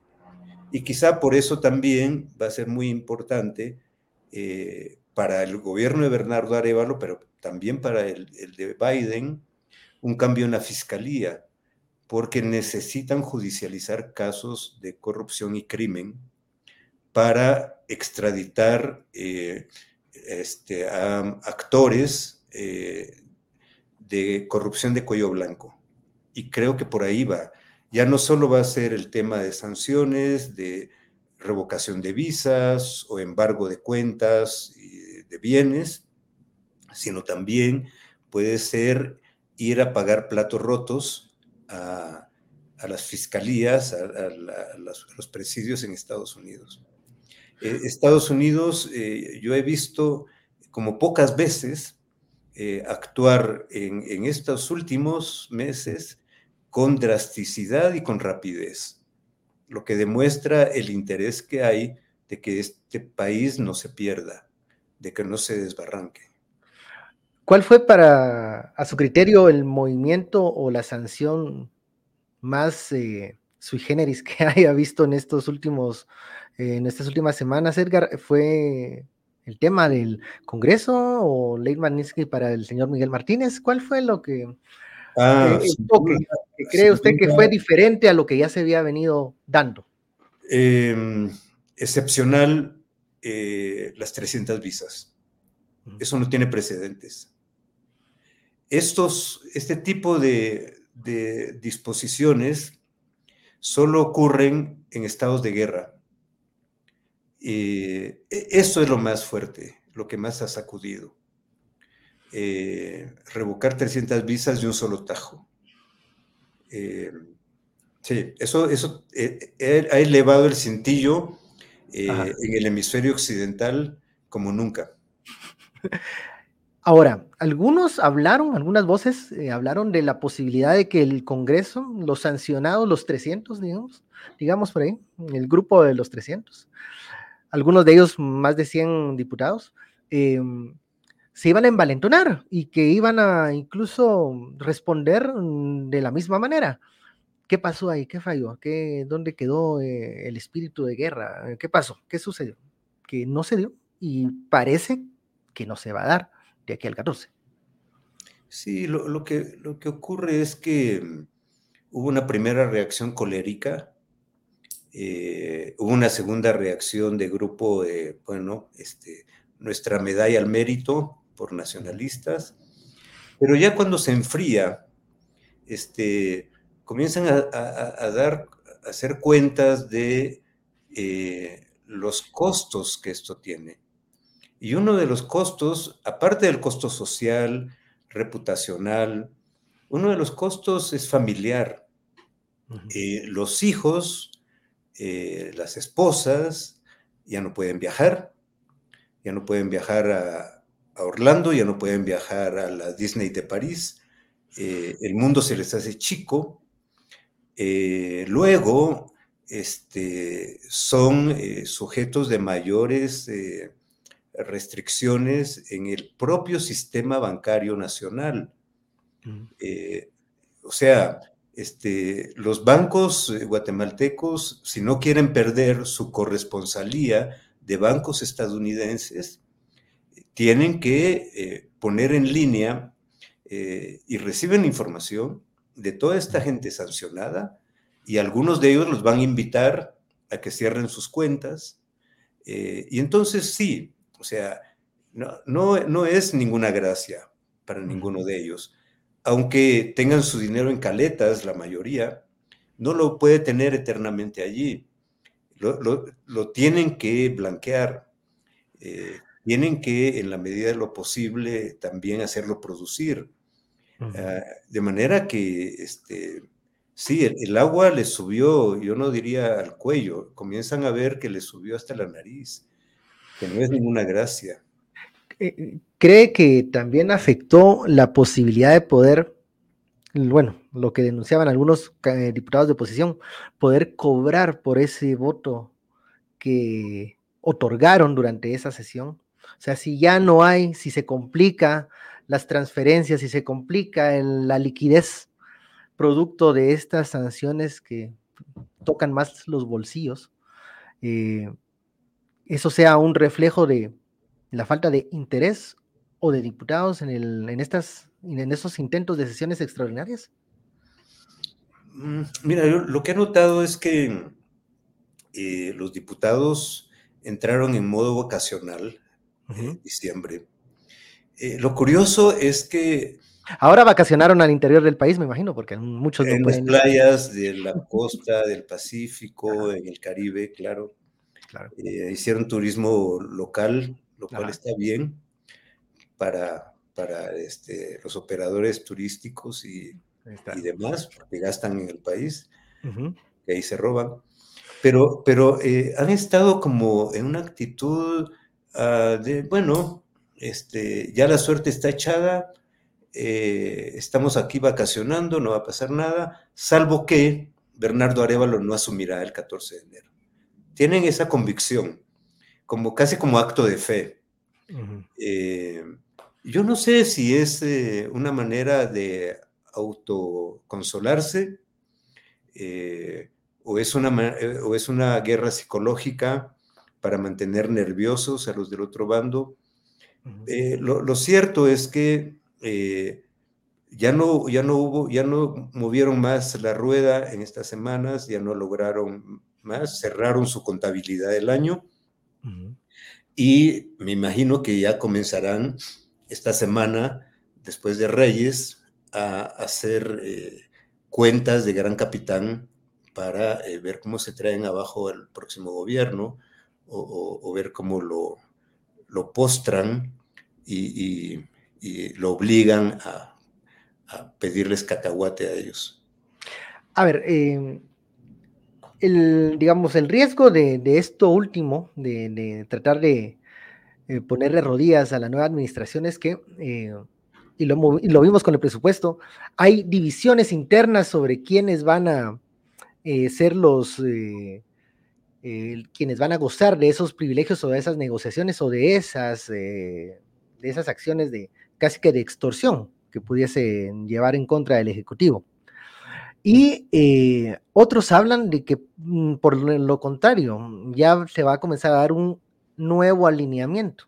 Y quizá por eso también va a ser muy importante eh, para el gobierno de Bernardo Arevalo, pero también para el, de Biden, un cambio en la fiscalía, porque necesitan judicializar casos de corrupción y crimen para extraditar eh, este, a actores eh, de corrupción de cuello blanco. Y creo que por ahí va. Ya no solo va a ser el tema de sanciones, de revocación de visas o embargo de cuentas y de bienes, sino también puede ser ir a pagar platos rotos a, las fiscalías, a, los, presidios en Estados Unidos. Eh, Estados Unidos, eh, yo he visto como pocas veces eh, actuar en, en, estos últimos meses con drasticidad y con rapidez, lo que demuestra el interés que hay de que este país no se pierda, de que no se desbarranque. ¿Cuál fue para, a su criterio, el movimiento o la sanción más eh, sui generis que <laughs> haya visto en estos últimos, eh, en estas últimas semanas, Edgar? ¿Fue el tema del Congreso o ley Magnitsky para el señor Miguel Martínez? ¿Cuál fue lo que, ah, que, cree usted que fue diferente a lo que ya se había venido dando? Em, excepcional eh, las 300 visas. Eso no tiene precedentes estos, este tipo de, disposiciones solo ocurren en estados de guerra. Y eso es lo más fuerte, lo que más ha sacudido. Eh, revocar 300 visas de un solo tajo. Eh, sí, eso, eso eh, ha elevado el cintillo en el hemisferio occidental como nunca. <laughs> Ahora, algunos hablaron, algunas voces eh, hablaron de la posibilidad de que el Congreso, los sancionados, los 300, digamos, digamos por ahí, el grupo de los 300, algunos de ellos más de 100 diputados, se iban a envalentonar y que iban a incluso responder de la misma manera. ¿Qué pasó ahí? ¿Qué falló? ¿Qué, ¿Dónde quedó eh, el espíritu de guerra? ¿Qué pasó? ¿Qué sucedió? Que no se dio y parece que no se va a dar de aquí al 14. Sí, lo, que, lo que ocurre es que mm, hubo una primera reacción colérica, eh, hubo una segunda reacción de grupo bueno, este, nuestra medalla al mérito por nacionalistas, pero ya cuando se enfría, este, comienzan a, dar, a hacer cuentas de eh, los costos que esto tiene. Y uno de los costos, aparte del costo social, reputacional, uno de los costos es familiar. Eh, los hijos, eh, las esposas, ya no pueden viajar, ya no pueden viajar a, Orlando, ya no pueden viajar a la Disney de París, eh, el mundo se les hace chico. luego, este, son sujetos de mayores restricciones en el propio sistema bancario nacional. Eh, o sea, este, los bancos eh, guatemaltecos, si no quieren perder su corresponsalía de bancos estadounidenses, tienen que eh, poner en línea y reciben información de toda esta gente sancionada y algunos de ellos los van a invitar a que cierren sus cuentas. y entonces sí, o sea, no, no, es ninguna gracia para ninguno de ellos. Aunque tengan su dinero en caletas, la mayoría, no lo puede tener eternamente allí. Lo, tienen que blanquear. Eh, tienen que, en la medida de lo posible, también hacerlo producir. Ah, de manera que, este, sí, el, el, agua les subió, yo no diría al cuello, comienzan a ver que les subió hasta la nariz que no es ninguna gracia. Eh, ¿Cree que también afectó la posibilidad de poder, bueno, lo que denunciaban algunos diputados de oposición, poder cobrar por ese voto que otorgaron durante esa sesión? O sea, si ya no hay, si se complica las transferencias, si se complica la liquidez producto de estas sanciones que tocan más los bolsillos, eh, eso sea un reflejo de, la falta de interés o de diputados en, el, en, estas, en estos intentos de sesiones extraordinarias? Mm, mira, lo que he notado es que eh, los diputados entraron en modo vocacional en diciembre. Eh, lo curioso es que... Ahora vacacionaron al interior del país, me imagino, porque muchos... En las playas de la <laughs> costa, del Pacífico, en el Caribe, claro. Eh, hicieron turismo local, lo cual está bien para, para este, los operadores turísticos y, y, demás, porque gastan en el país, que ahí se roban. Pero, pero eh, han estado como en una actitud uh, de, bueno, este, ya la suerte está echada, eh, estamos aquí vacacionando, no va a pasar nada, salvo que Bernardo Arevalo no asumirá el 14 de enero tienen esa convicción, como casi como acto de fe. Eh, yo no sé si es eh, una manera de autoconsolarse eh, o, es una, o es una guerra psicológica para mantener nerviosos a los del otro bando. lo, cierto es que ya no, ya no hubo, ya no movieron más la rueda en estas semanas, ya no lograron más, cerraron su contabilidad del año. Y me imagino que ya comenzarán esta semana, después de Reyes, a hacer eh, cuentas de gran capitán para eh, ver cómo se traen abajo el próximo gobierno o, ver cómo lo, lo postran y, lo obligan a, pedirles cacahuate a ellos. A ver, eh, el, digamos, el riesgo de, esto último, de, tratar de eh, ponerle rodillas a la nueva administración es que, eh, y, lo, vimos con el presupuesto, hay divisiones internas sobre quiénes van a ser los, quienes van a gozar de esos privilegios o de esas negociaciones o de esas, de esas acciones de casi que de extorsión que pudiesen llevar en contra del Ejecutivo. Y eh, otros hablan de que mm, por lo contrario, ya se va a comenzar a dar un nuevo alineamiento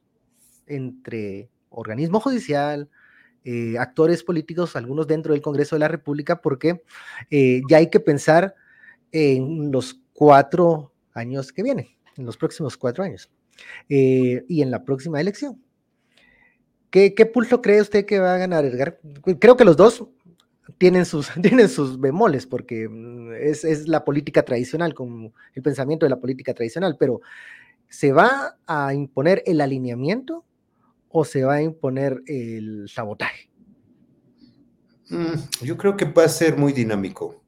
entre organismo judicial, eh, actores políticos, algunos dentro del Congreso de la República, porque eh, ya hay que pensar en los cuatro años que vienen, en los próximos cuatro años, y en la próxima elección. ¿Qué, ¿Qué, pulso cree usted que va a ganar Edgar? Creo que los dos tienen sus, <laughs> tienen sus bemoles, porque mm, es, la política tradicional, como el pensamiento de la política tradicional, pero ¿se va a imponer el alineamiento o se va a imponer el sabotaje? Mm, yo creo que va a ser muy dinámico.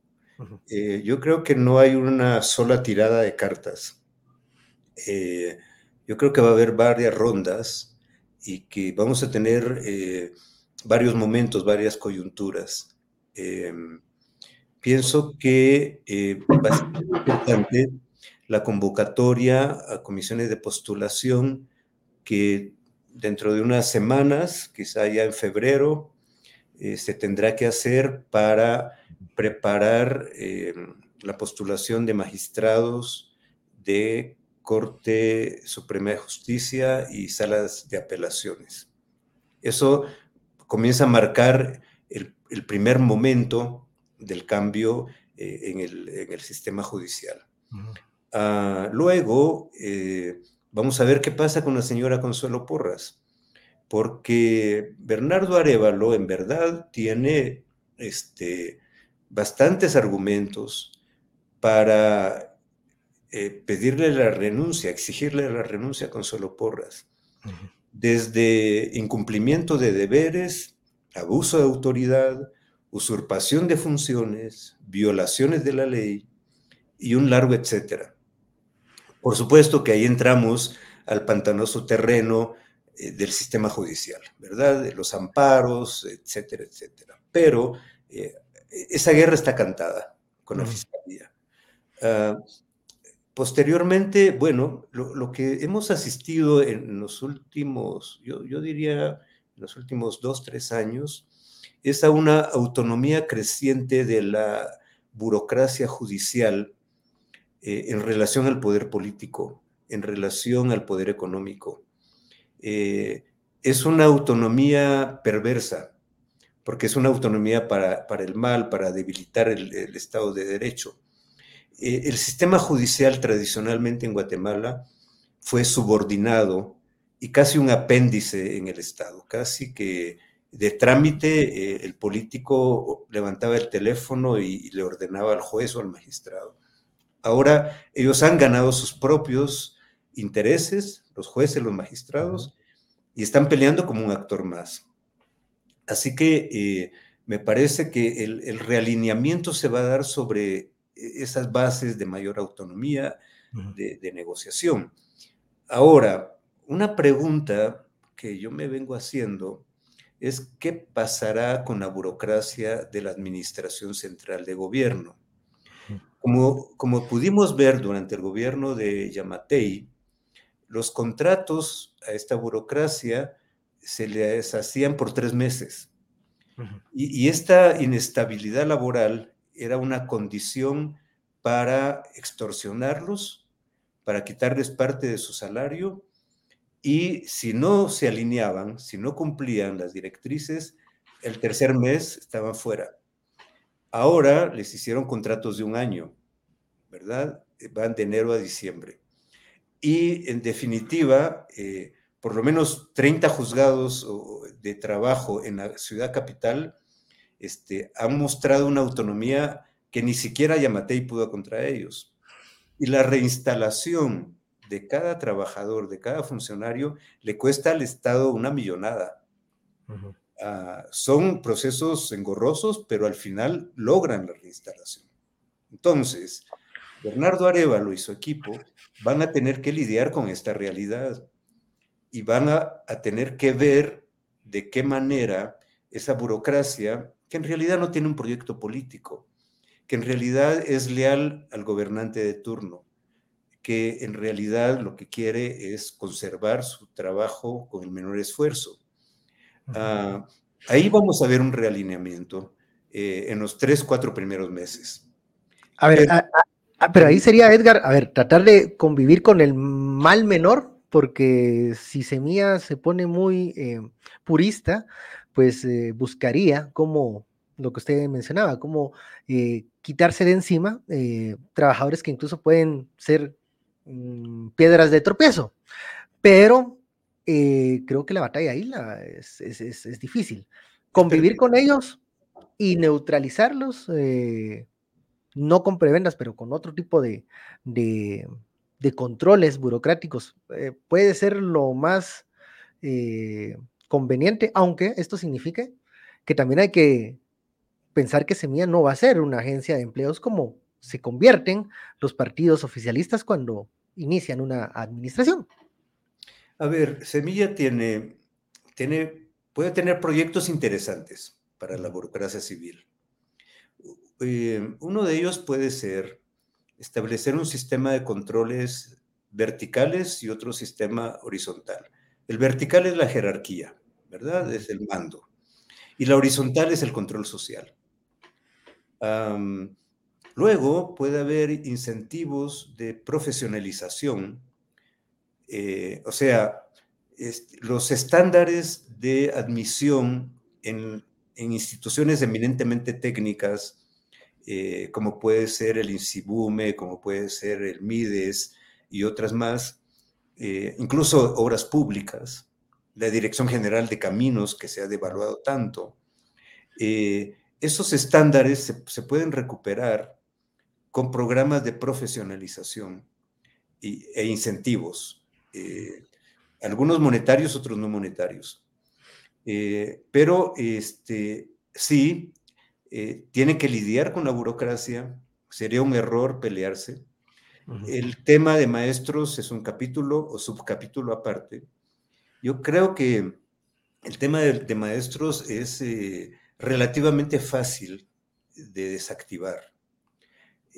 Eh, yo creo que no hay una sola tirada de cartas. Eh, yo creo que va a haber varias rondas y que vamos a tener eh, varios momentos, varias coyunturas. Em, pienso que eh, va a ser importante la convocatoria a comisiones de postulación que dentro de unas semanas, quizá ya en febrero, eh, se tendrá que hacer para preparar em, la postulación de magistrados de Corte Suprema de Justicia y salas de apelaciones. Eso comienza a marcar el el primer momento del cambio eh, en, el, sistema judicial. Ah, luego, eh, vamos a ver qué pasa con la señora Consuelo Porras, porque Bernardo Arevalo en verdad tiene este, bastantes argumentos para eh, pedirle la renuncia, exigirle la renuncia a Consuelo Porras, desde incumplimiento de deberes, abuso de autoridad, usurpación de funciones, violaciones de la ley y un largo etcétera. Por supuesto que ahí entramos al pantanoso terreno eh, del sistema judicial, ¿verdad? De los amparos, etcétera, etcétera. Pero eh, esa guerra está cantada con la fiscalía. Ah, posteriormente, bueno, lo, que hemos asistido en los últimos, yo, yo diría, los últimos dos, tres años, es a una autonomía creciente de la burocracia judicial eh, en relación al poder político, en relación al poder económico. eh, es una autonomía perversa, porque es una autonomía para, el mal, para debilitar el, Estado de Derecho. Eh, el sistema judicial tradicionalmente en Guatemala fue subordinado y casi un apéndice en el Estado, casi que de trámite eh, el político levantaba el teléfono y, le ordenaba al juez o al magistrado. Ahora ellos han ganado sus propios intereses, los jueces, los magistrados, y están peleando como un actor más. Así que eh, me parece que el, realineamiento se va a dar sobre eh, esas bases de mayor autonomía, de negociación. Ahora, una pregunta que yo me vengo haciendo es qué pasará con la burocracia de la Administración Central de Gobierno. Como, como pudimos ver durante el gobierno de Yamatei, los contratos a esta burocracia se les hacían por tres meses. y, y, esta inestabilidad laboral era una condición para extorsionarlos, para quitarles parte de su salario y si no se alineaban, si no cumplían las directrices, el tercer mes estaban fuera. Ahora les hicieron contratos de un año, ¿verdad? Van de enero a diciembre. Y en definitiva, eh, por lo menos 30 juzgados de trabajo en la ciudad capital este, han mostrado una autonomía que ni siquiera Yamatei pudo contra ellos. Y la reinstalación de cada trabajador, de cada funcionario, le cuesta al Estado una millonada. Ah, son procesos engorrosos, pero al final logran la reinstalación. Entonces, Bernardo Arevalo y su equipo van a tener que lidiar con esta realidad y van a, a tener que ver de qué manera esa burocracia, que en realidad no tiene un proyecto político, que en realidad es leal al gobernante de turno, que en realidad lo que quiere es conservar su trabajo con el menor esfuerzo. Ah, ahí vamos a ver un realineamiento eh, en los tres, cuatro primeros meses. A ver, ah, ah, pero ahí sería, Edgar, a ver, tratar de convivir con el mal menor, porque si Semilla se pone muy eh, purista, pues eh, buscaría como lo que usted mencionaba, como quitarse de encima trabajadores que incluso pueden ser Mm, piedras de tropiezo. Pero eh, creo que la batalla ahí la, es, es, difícil. Convivir con ellos y neutralizarlos, eh, no con prebendas, pero con otro tipo de, de, controles burocráticos, eh, puede ser lo más conveniente, aunque esto signifique que también hay que pensar que Semilla no va a ser una agencia de empleos como se convierten los partidos oficialistas cuando inician una administración. A ver, Semilla tiene, tiene, puede tener proyectos interesantes para la burocracia civil. Eh, uno de ellos puede ser establecer un sistema de controles verticales y otro sistema horizontal. El vertical es la jerarquía, ¿verdad? Es el mando. Y la horizontal es el control social. Luego puede haber incentivos de profesionalización, eh, o sea, los estándares de admisión en, instituciones eminentemente técnicas, eh, como puede ser el INSIBUME, como puede ser el MIDES y otras más, eh, incluso obras públicas, la Dirección General de Caminos, que se ha devaluado tanto. esos estándares se pueden recuperar con programas de profesionalización e incentivos, eh, algunos monetarios, otros no monetarios. Eh, pero este, sí, eh, tiene que lidiar con la burocracia, sería un error pelearse. El tema de maestros es un capítulo o subcapítulo aparte. Yo creo que el tema de maestros es relativamente fácil de desactivar.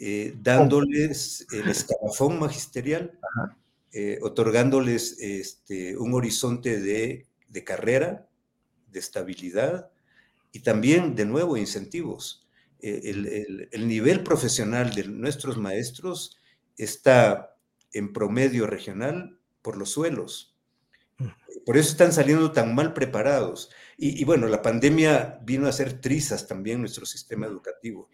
Eh, dándoles el escalafón magisterial, eh, otorgándoles este, un horizonte de, carrera, de estabilidad y también, de nuevo, incentivos. Eh, el, nivel profesional de nuestros maestros está en promedio regional por los suelos. Por eso están saliendo tan mal preparados. Y, bueno, la pandemia vino a hacer trizas también nuestro sistema educativo,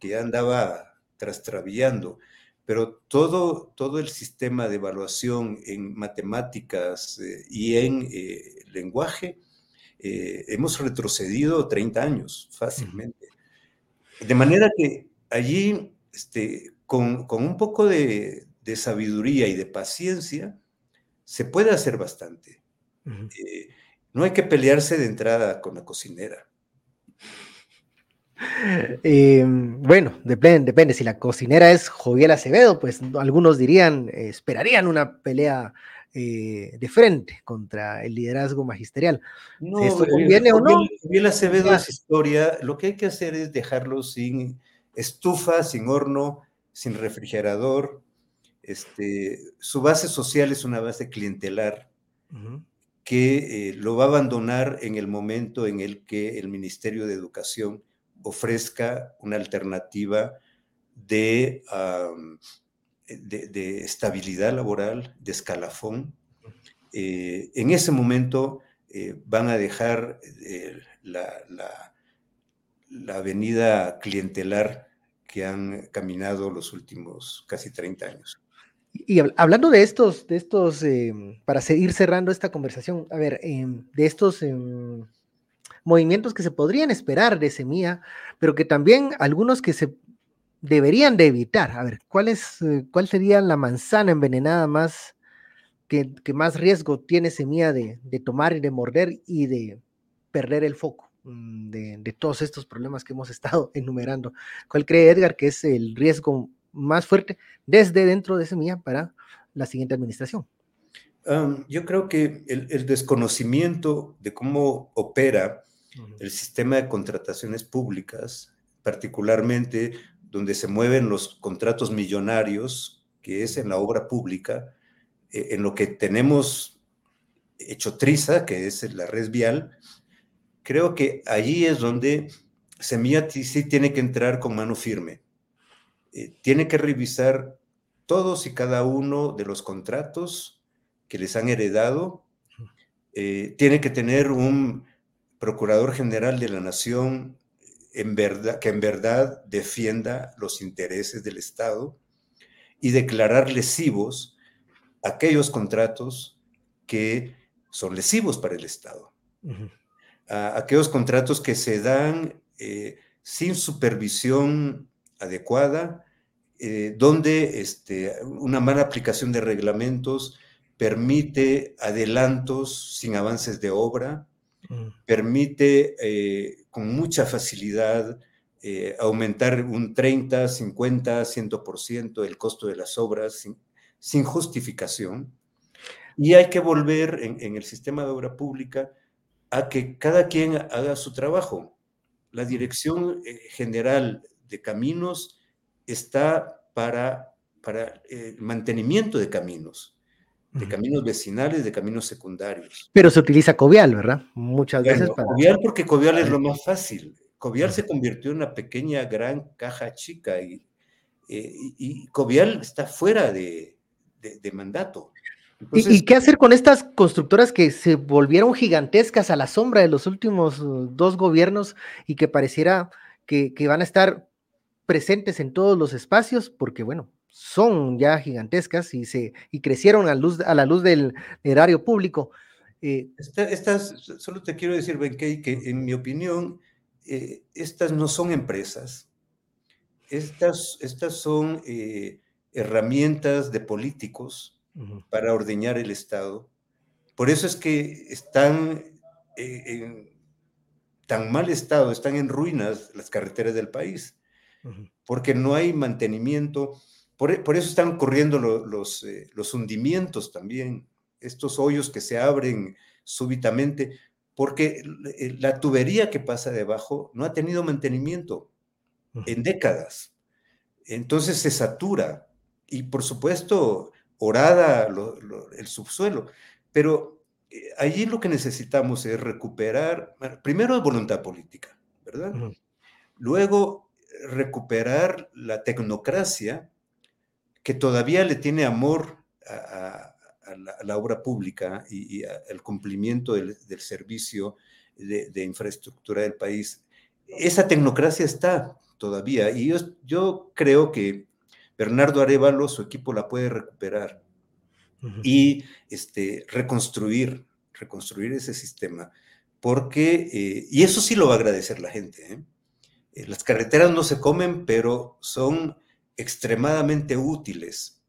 que ya andaba trastrabillando. Pero todo, todo el sistema de evaluación en matemáticas eh, y en eh, lenguaje, eh, hemos retrocedido 30 años fácilmente. De manera que allí, este, con, un poco de, sabiduría y de paciencia, se puede hacer bastante. Eh, no hay que pelearse de entrada con la cocinera. Eh, bueno, depende, depende. Si la cocinera es Joviel Acevedo, pues algunos dirían, esperarían una pelea eh, de frente contra el liderazgo magisterial. No, ¿Esto conviene o no? Joviel Acevedo es historia. Lo que hay que hacer es dejarlo sin estufa, sin horno, sin refrigerador. Este, su base social es una base clientelar que eh, lo va a abandonar en el momento en el que el Ministerio de Educación ofrezca una alternativa de, de, estabilidad laboral, de escalafón. Eh, en ese momento eh, van a dejar la, la, la avenida clientelar que han caminado los últimos casi 30 años. Y hablando de estos, de estos, em, para seguir cerrando esta conversación, a ver, em, de estos em, movimientos que se podrían esperar de Semilla, pero que también algunos que se deberían de evitar. A ver, ¿cuál, es, eh, cuál sería la manzana envenenada más que, más riesgo tiene Semilla de, de tomar y de morder y de perder el foco? Mm, de, todos estos problemas que hemos <laughs> estado enumerando. ¿Cuál cree Edgar que es el riesgo más fuerte desde dentro de Semilla para la siguiente administración? yo creo que el, desconocimiento de cómo opera el sistema de contrataciones públicas, particularmente donde se mueven los contratos millonarios, que es en la obra pública, eh, en lo que tenemos hecho triza, que es la red vial, creo que allí es donde Semilla sí tiene que entrar con mano firme. Eh, tiene que revisar todos y cada uno de los contratos que les han heredado. Eh, tiene que tener un procurador general de la nación en verdad, que en verdad defienda los intereses del Estado y declarar lesivos aquellos contratos que son lesivos para el Estado aquellos contratos que se dan eh, sin supervisión adecuada, eh, donde este, una mala aplicación de reglamentos permite adelantos sin avances de obra, mm. permite eh, con mucha facilidad aumentar un 30, 50, 100% el costo de las obras sin, justificación. Y hay que volver en el sistema de obra pública a que cada quien haga su trabajo. La Dirección eh, General de Caminos está para, para el mantenimiento de caminos, de caminos vecinales, de caminos secundarios. Pero se utiliza Covial, ¿verdad? Muchas veces para... Covial porque Covial es lo más fácil. Covial se convirtió en una pequeña, gran caja chica y, eh, y Covial está fuera de, de mandato. ¿Y, qué hacer con estas constructoras que se volvieron gigantescas a la sombra de los últimos uh, dos gobiernos y que pareciera que, van a estar presentes en todos los espacios? Porque, bueno, son ya gigantescas y, se, y crecieron a, luz, a la luz del erario público. Eh, estas, solo te quiero decir, Benkei, que en mi opinión, eh, estas no son empresas. Estas, estas son eh, herramientas de políticos para ordeñar el Estado. Por eso es que están eh, en tan mal estado, están en ruinas las carreteras del país, porque no hay mantenimiento. Por, eso están ocurriendo los, eh, los hundimientos también, estos hoyos que se abren súbitamente, porque eh, la tubería que pasa debajo no ha tenido mantenimiento en décadas. Entonces se satura. Y por supuesto, orada el subsuelo. Pero eh, allí lo que necesitamos es recuperar, primero voluntad política, ¿verdad? Luego recuperar la tecnocracia que todavía le tiene amor a, la, obra pública y, al cumplimiento del, servicio de, infraestructura del país, esa tecnocracia está todavía y yo, yo creo que Bernardo Arevalo, su equipo la puede recuperar y este, reconstruir, reconstruir ese sistema, porque, eh, y eso sí lo va a agradecer la gente, ¿eh? Eh, las carreteras no se comen, pero son extremadamente útiles.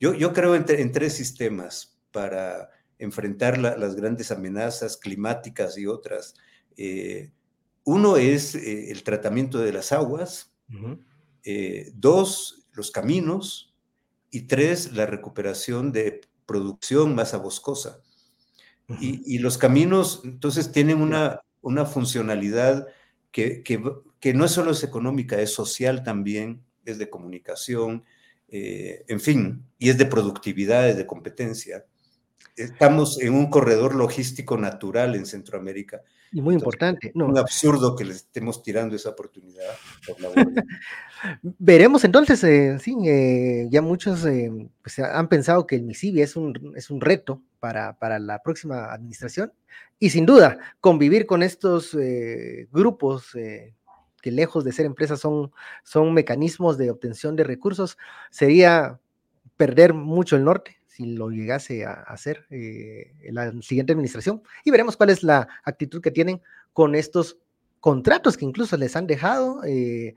yo, yo, creo en, tres sistemas para enfrentar las grandes amenazas climáticas y otras. uno es el tratamiento de las aguas, dos, los caminos, y tres, la recuperación de producción más boscosa. y, los caminos, entonces, tienen una, una funcionalidad que, que, no solo es económica, es social también, es de comunicación, eh, en fin, y es de productividad, es de competencia. Estamos en un corredor logístico natural en Centroamérica. Y muy importante. No. Un absurdo que le estemos tirando esa oportunidad. <laughs> Veremos entonces, eh, sí, eh, ya muchos eh, pues, han pensado que el MISIBI es un, es un reto para, para, la próxima administración y sin duda convivir con estos grupos que lejos de ser empresas son, son mecanismos de obtención de recursos, sería perder mucho el norte, si lo llegase a hacer eh, la siguiente administración. Y veremos cuál es la actitud que tienen con estos contratos que incluso les han dejado, eh,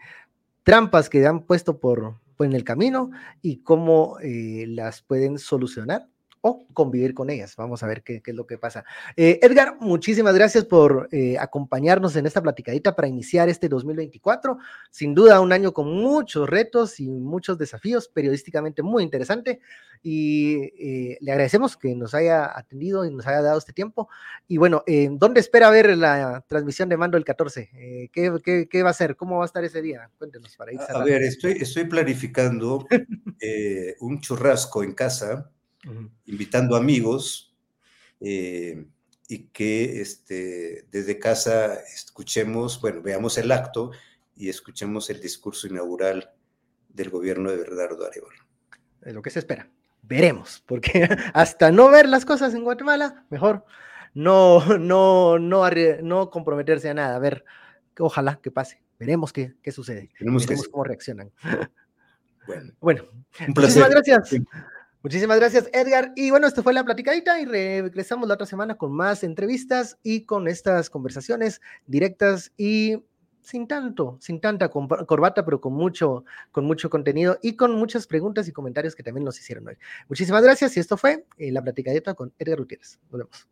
trampas que han puesto por, en el camino y cómo eh, las pueden solucionar o convivir con ellas. Vamos a ver qué, es lo que pasa. Eh, Edgar, muchísimas gracias por eh, acompañarnos en esta platicadita para iniciar este 2024. Sin duda, un año con muchos retos y muchos desafíos, periodísticamente muy interesante. Y eh, le agradecemos que nos haya atendido y nos haya dado este tiempo. Y bueno, ¿dónde espera ver la transmisión de mando el 14? ¿qué, va a ser? ¿Cómo va a estar ese día? Cuéntenos para ir A ver, estoy, estoy planificando un churrasco en casa invitando amigos eh, y que este, desde casa escuchemos, bueno, veamos el acto y escuchemos el discurso inaugural del gobierno de Bernardo Arevalo. Es lo que se espera. Veremos, porque <laughs> hasta no ver las cosas en Guatemala, mejor no, no, no, no comprometerse a nada. A ver, ojalá que pase. Veremos qué, qué sucede. Veremos, cómo reaccionan. Bueno, <laughs> bueno muchísimas gracias. Muchísimas gracias, Edgar. Y bueno, esta fue la platicadita y regresamos la otra semana con más entrevistas y con estas conversaciones directas y sin tanto, sin tanta corbata, pero con mucho, con mucho contenido y con muchas preguntas y comentarios que también nos hicieron hoy. Muchísimas gracias y esto fue eh, la platicadita con Edgar Gutiérrez. Nos vemos.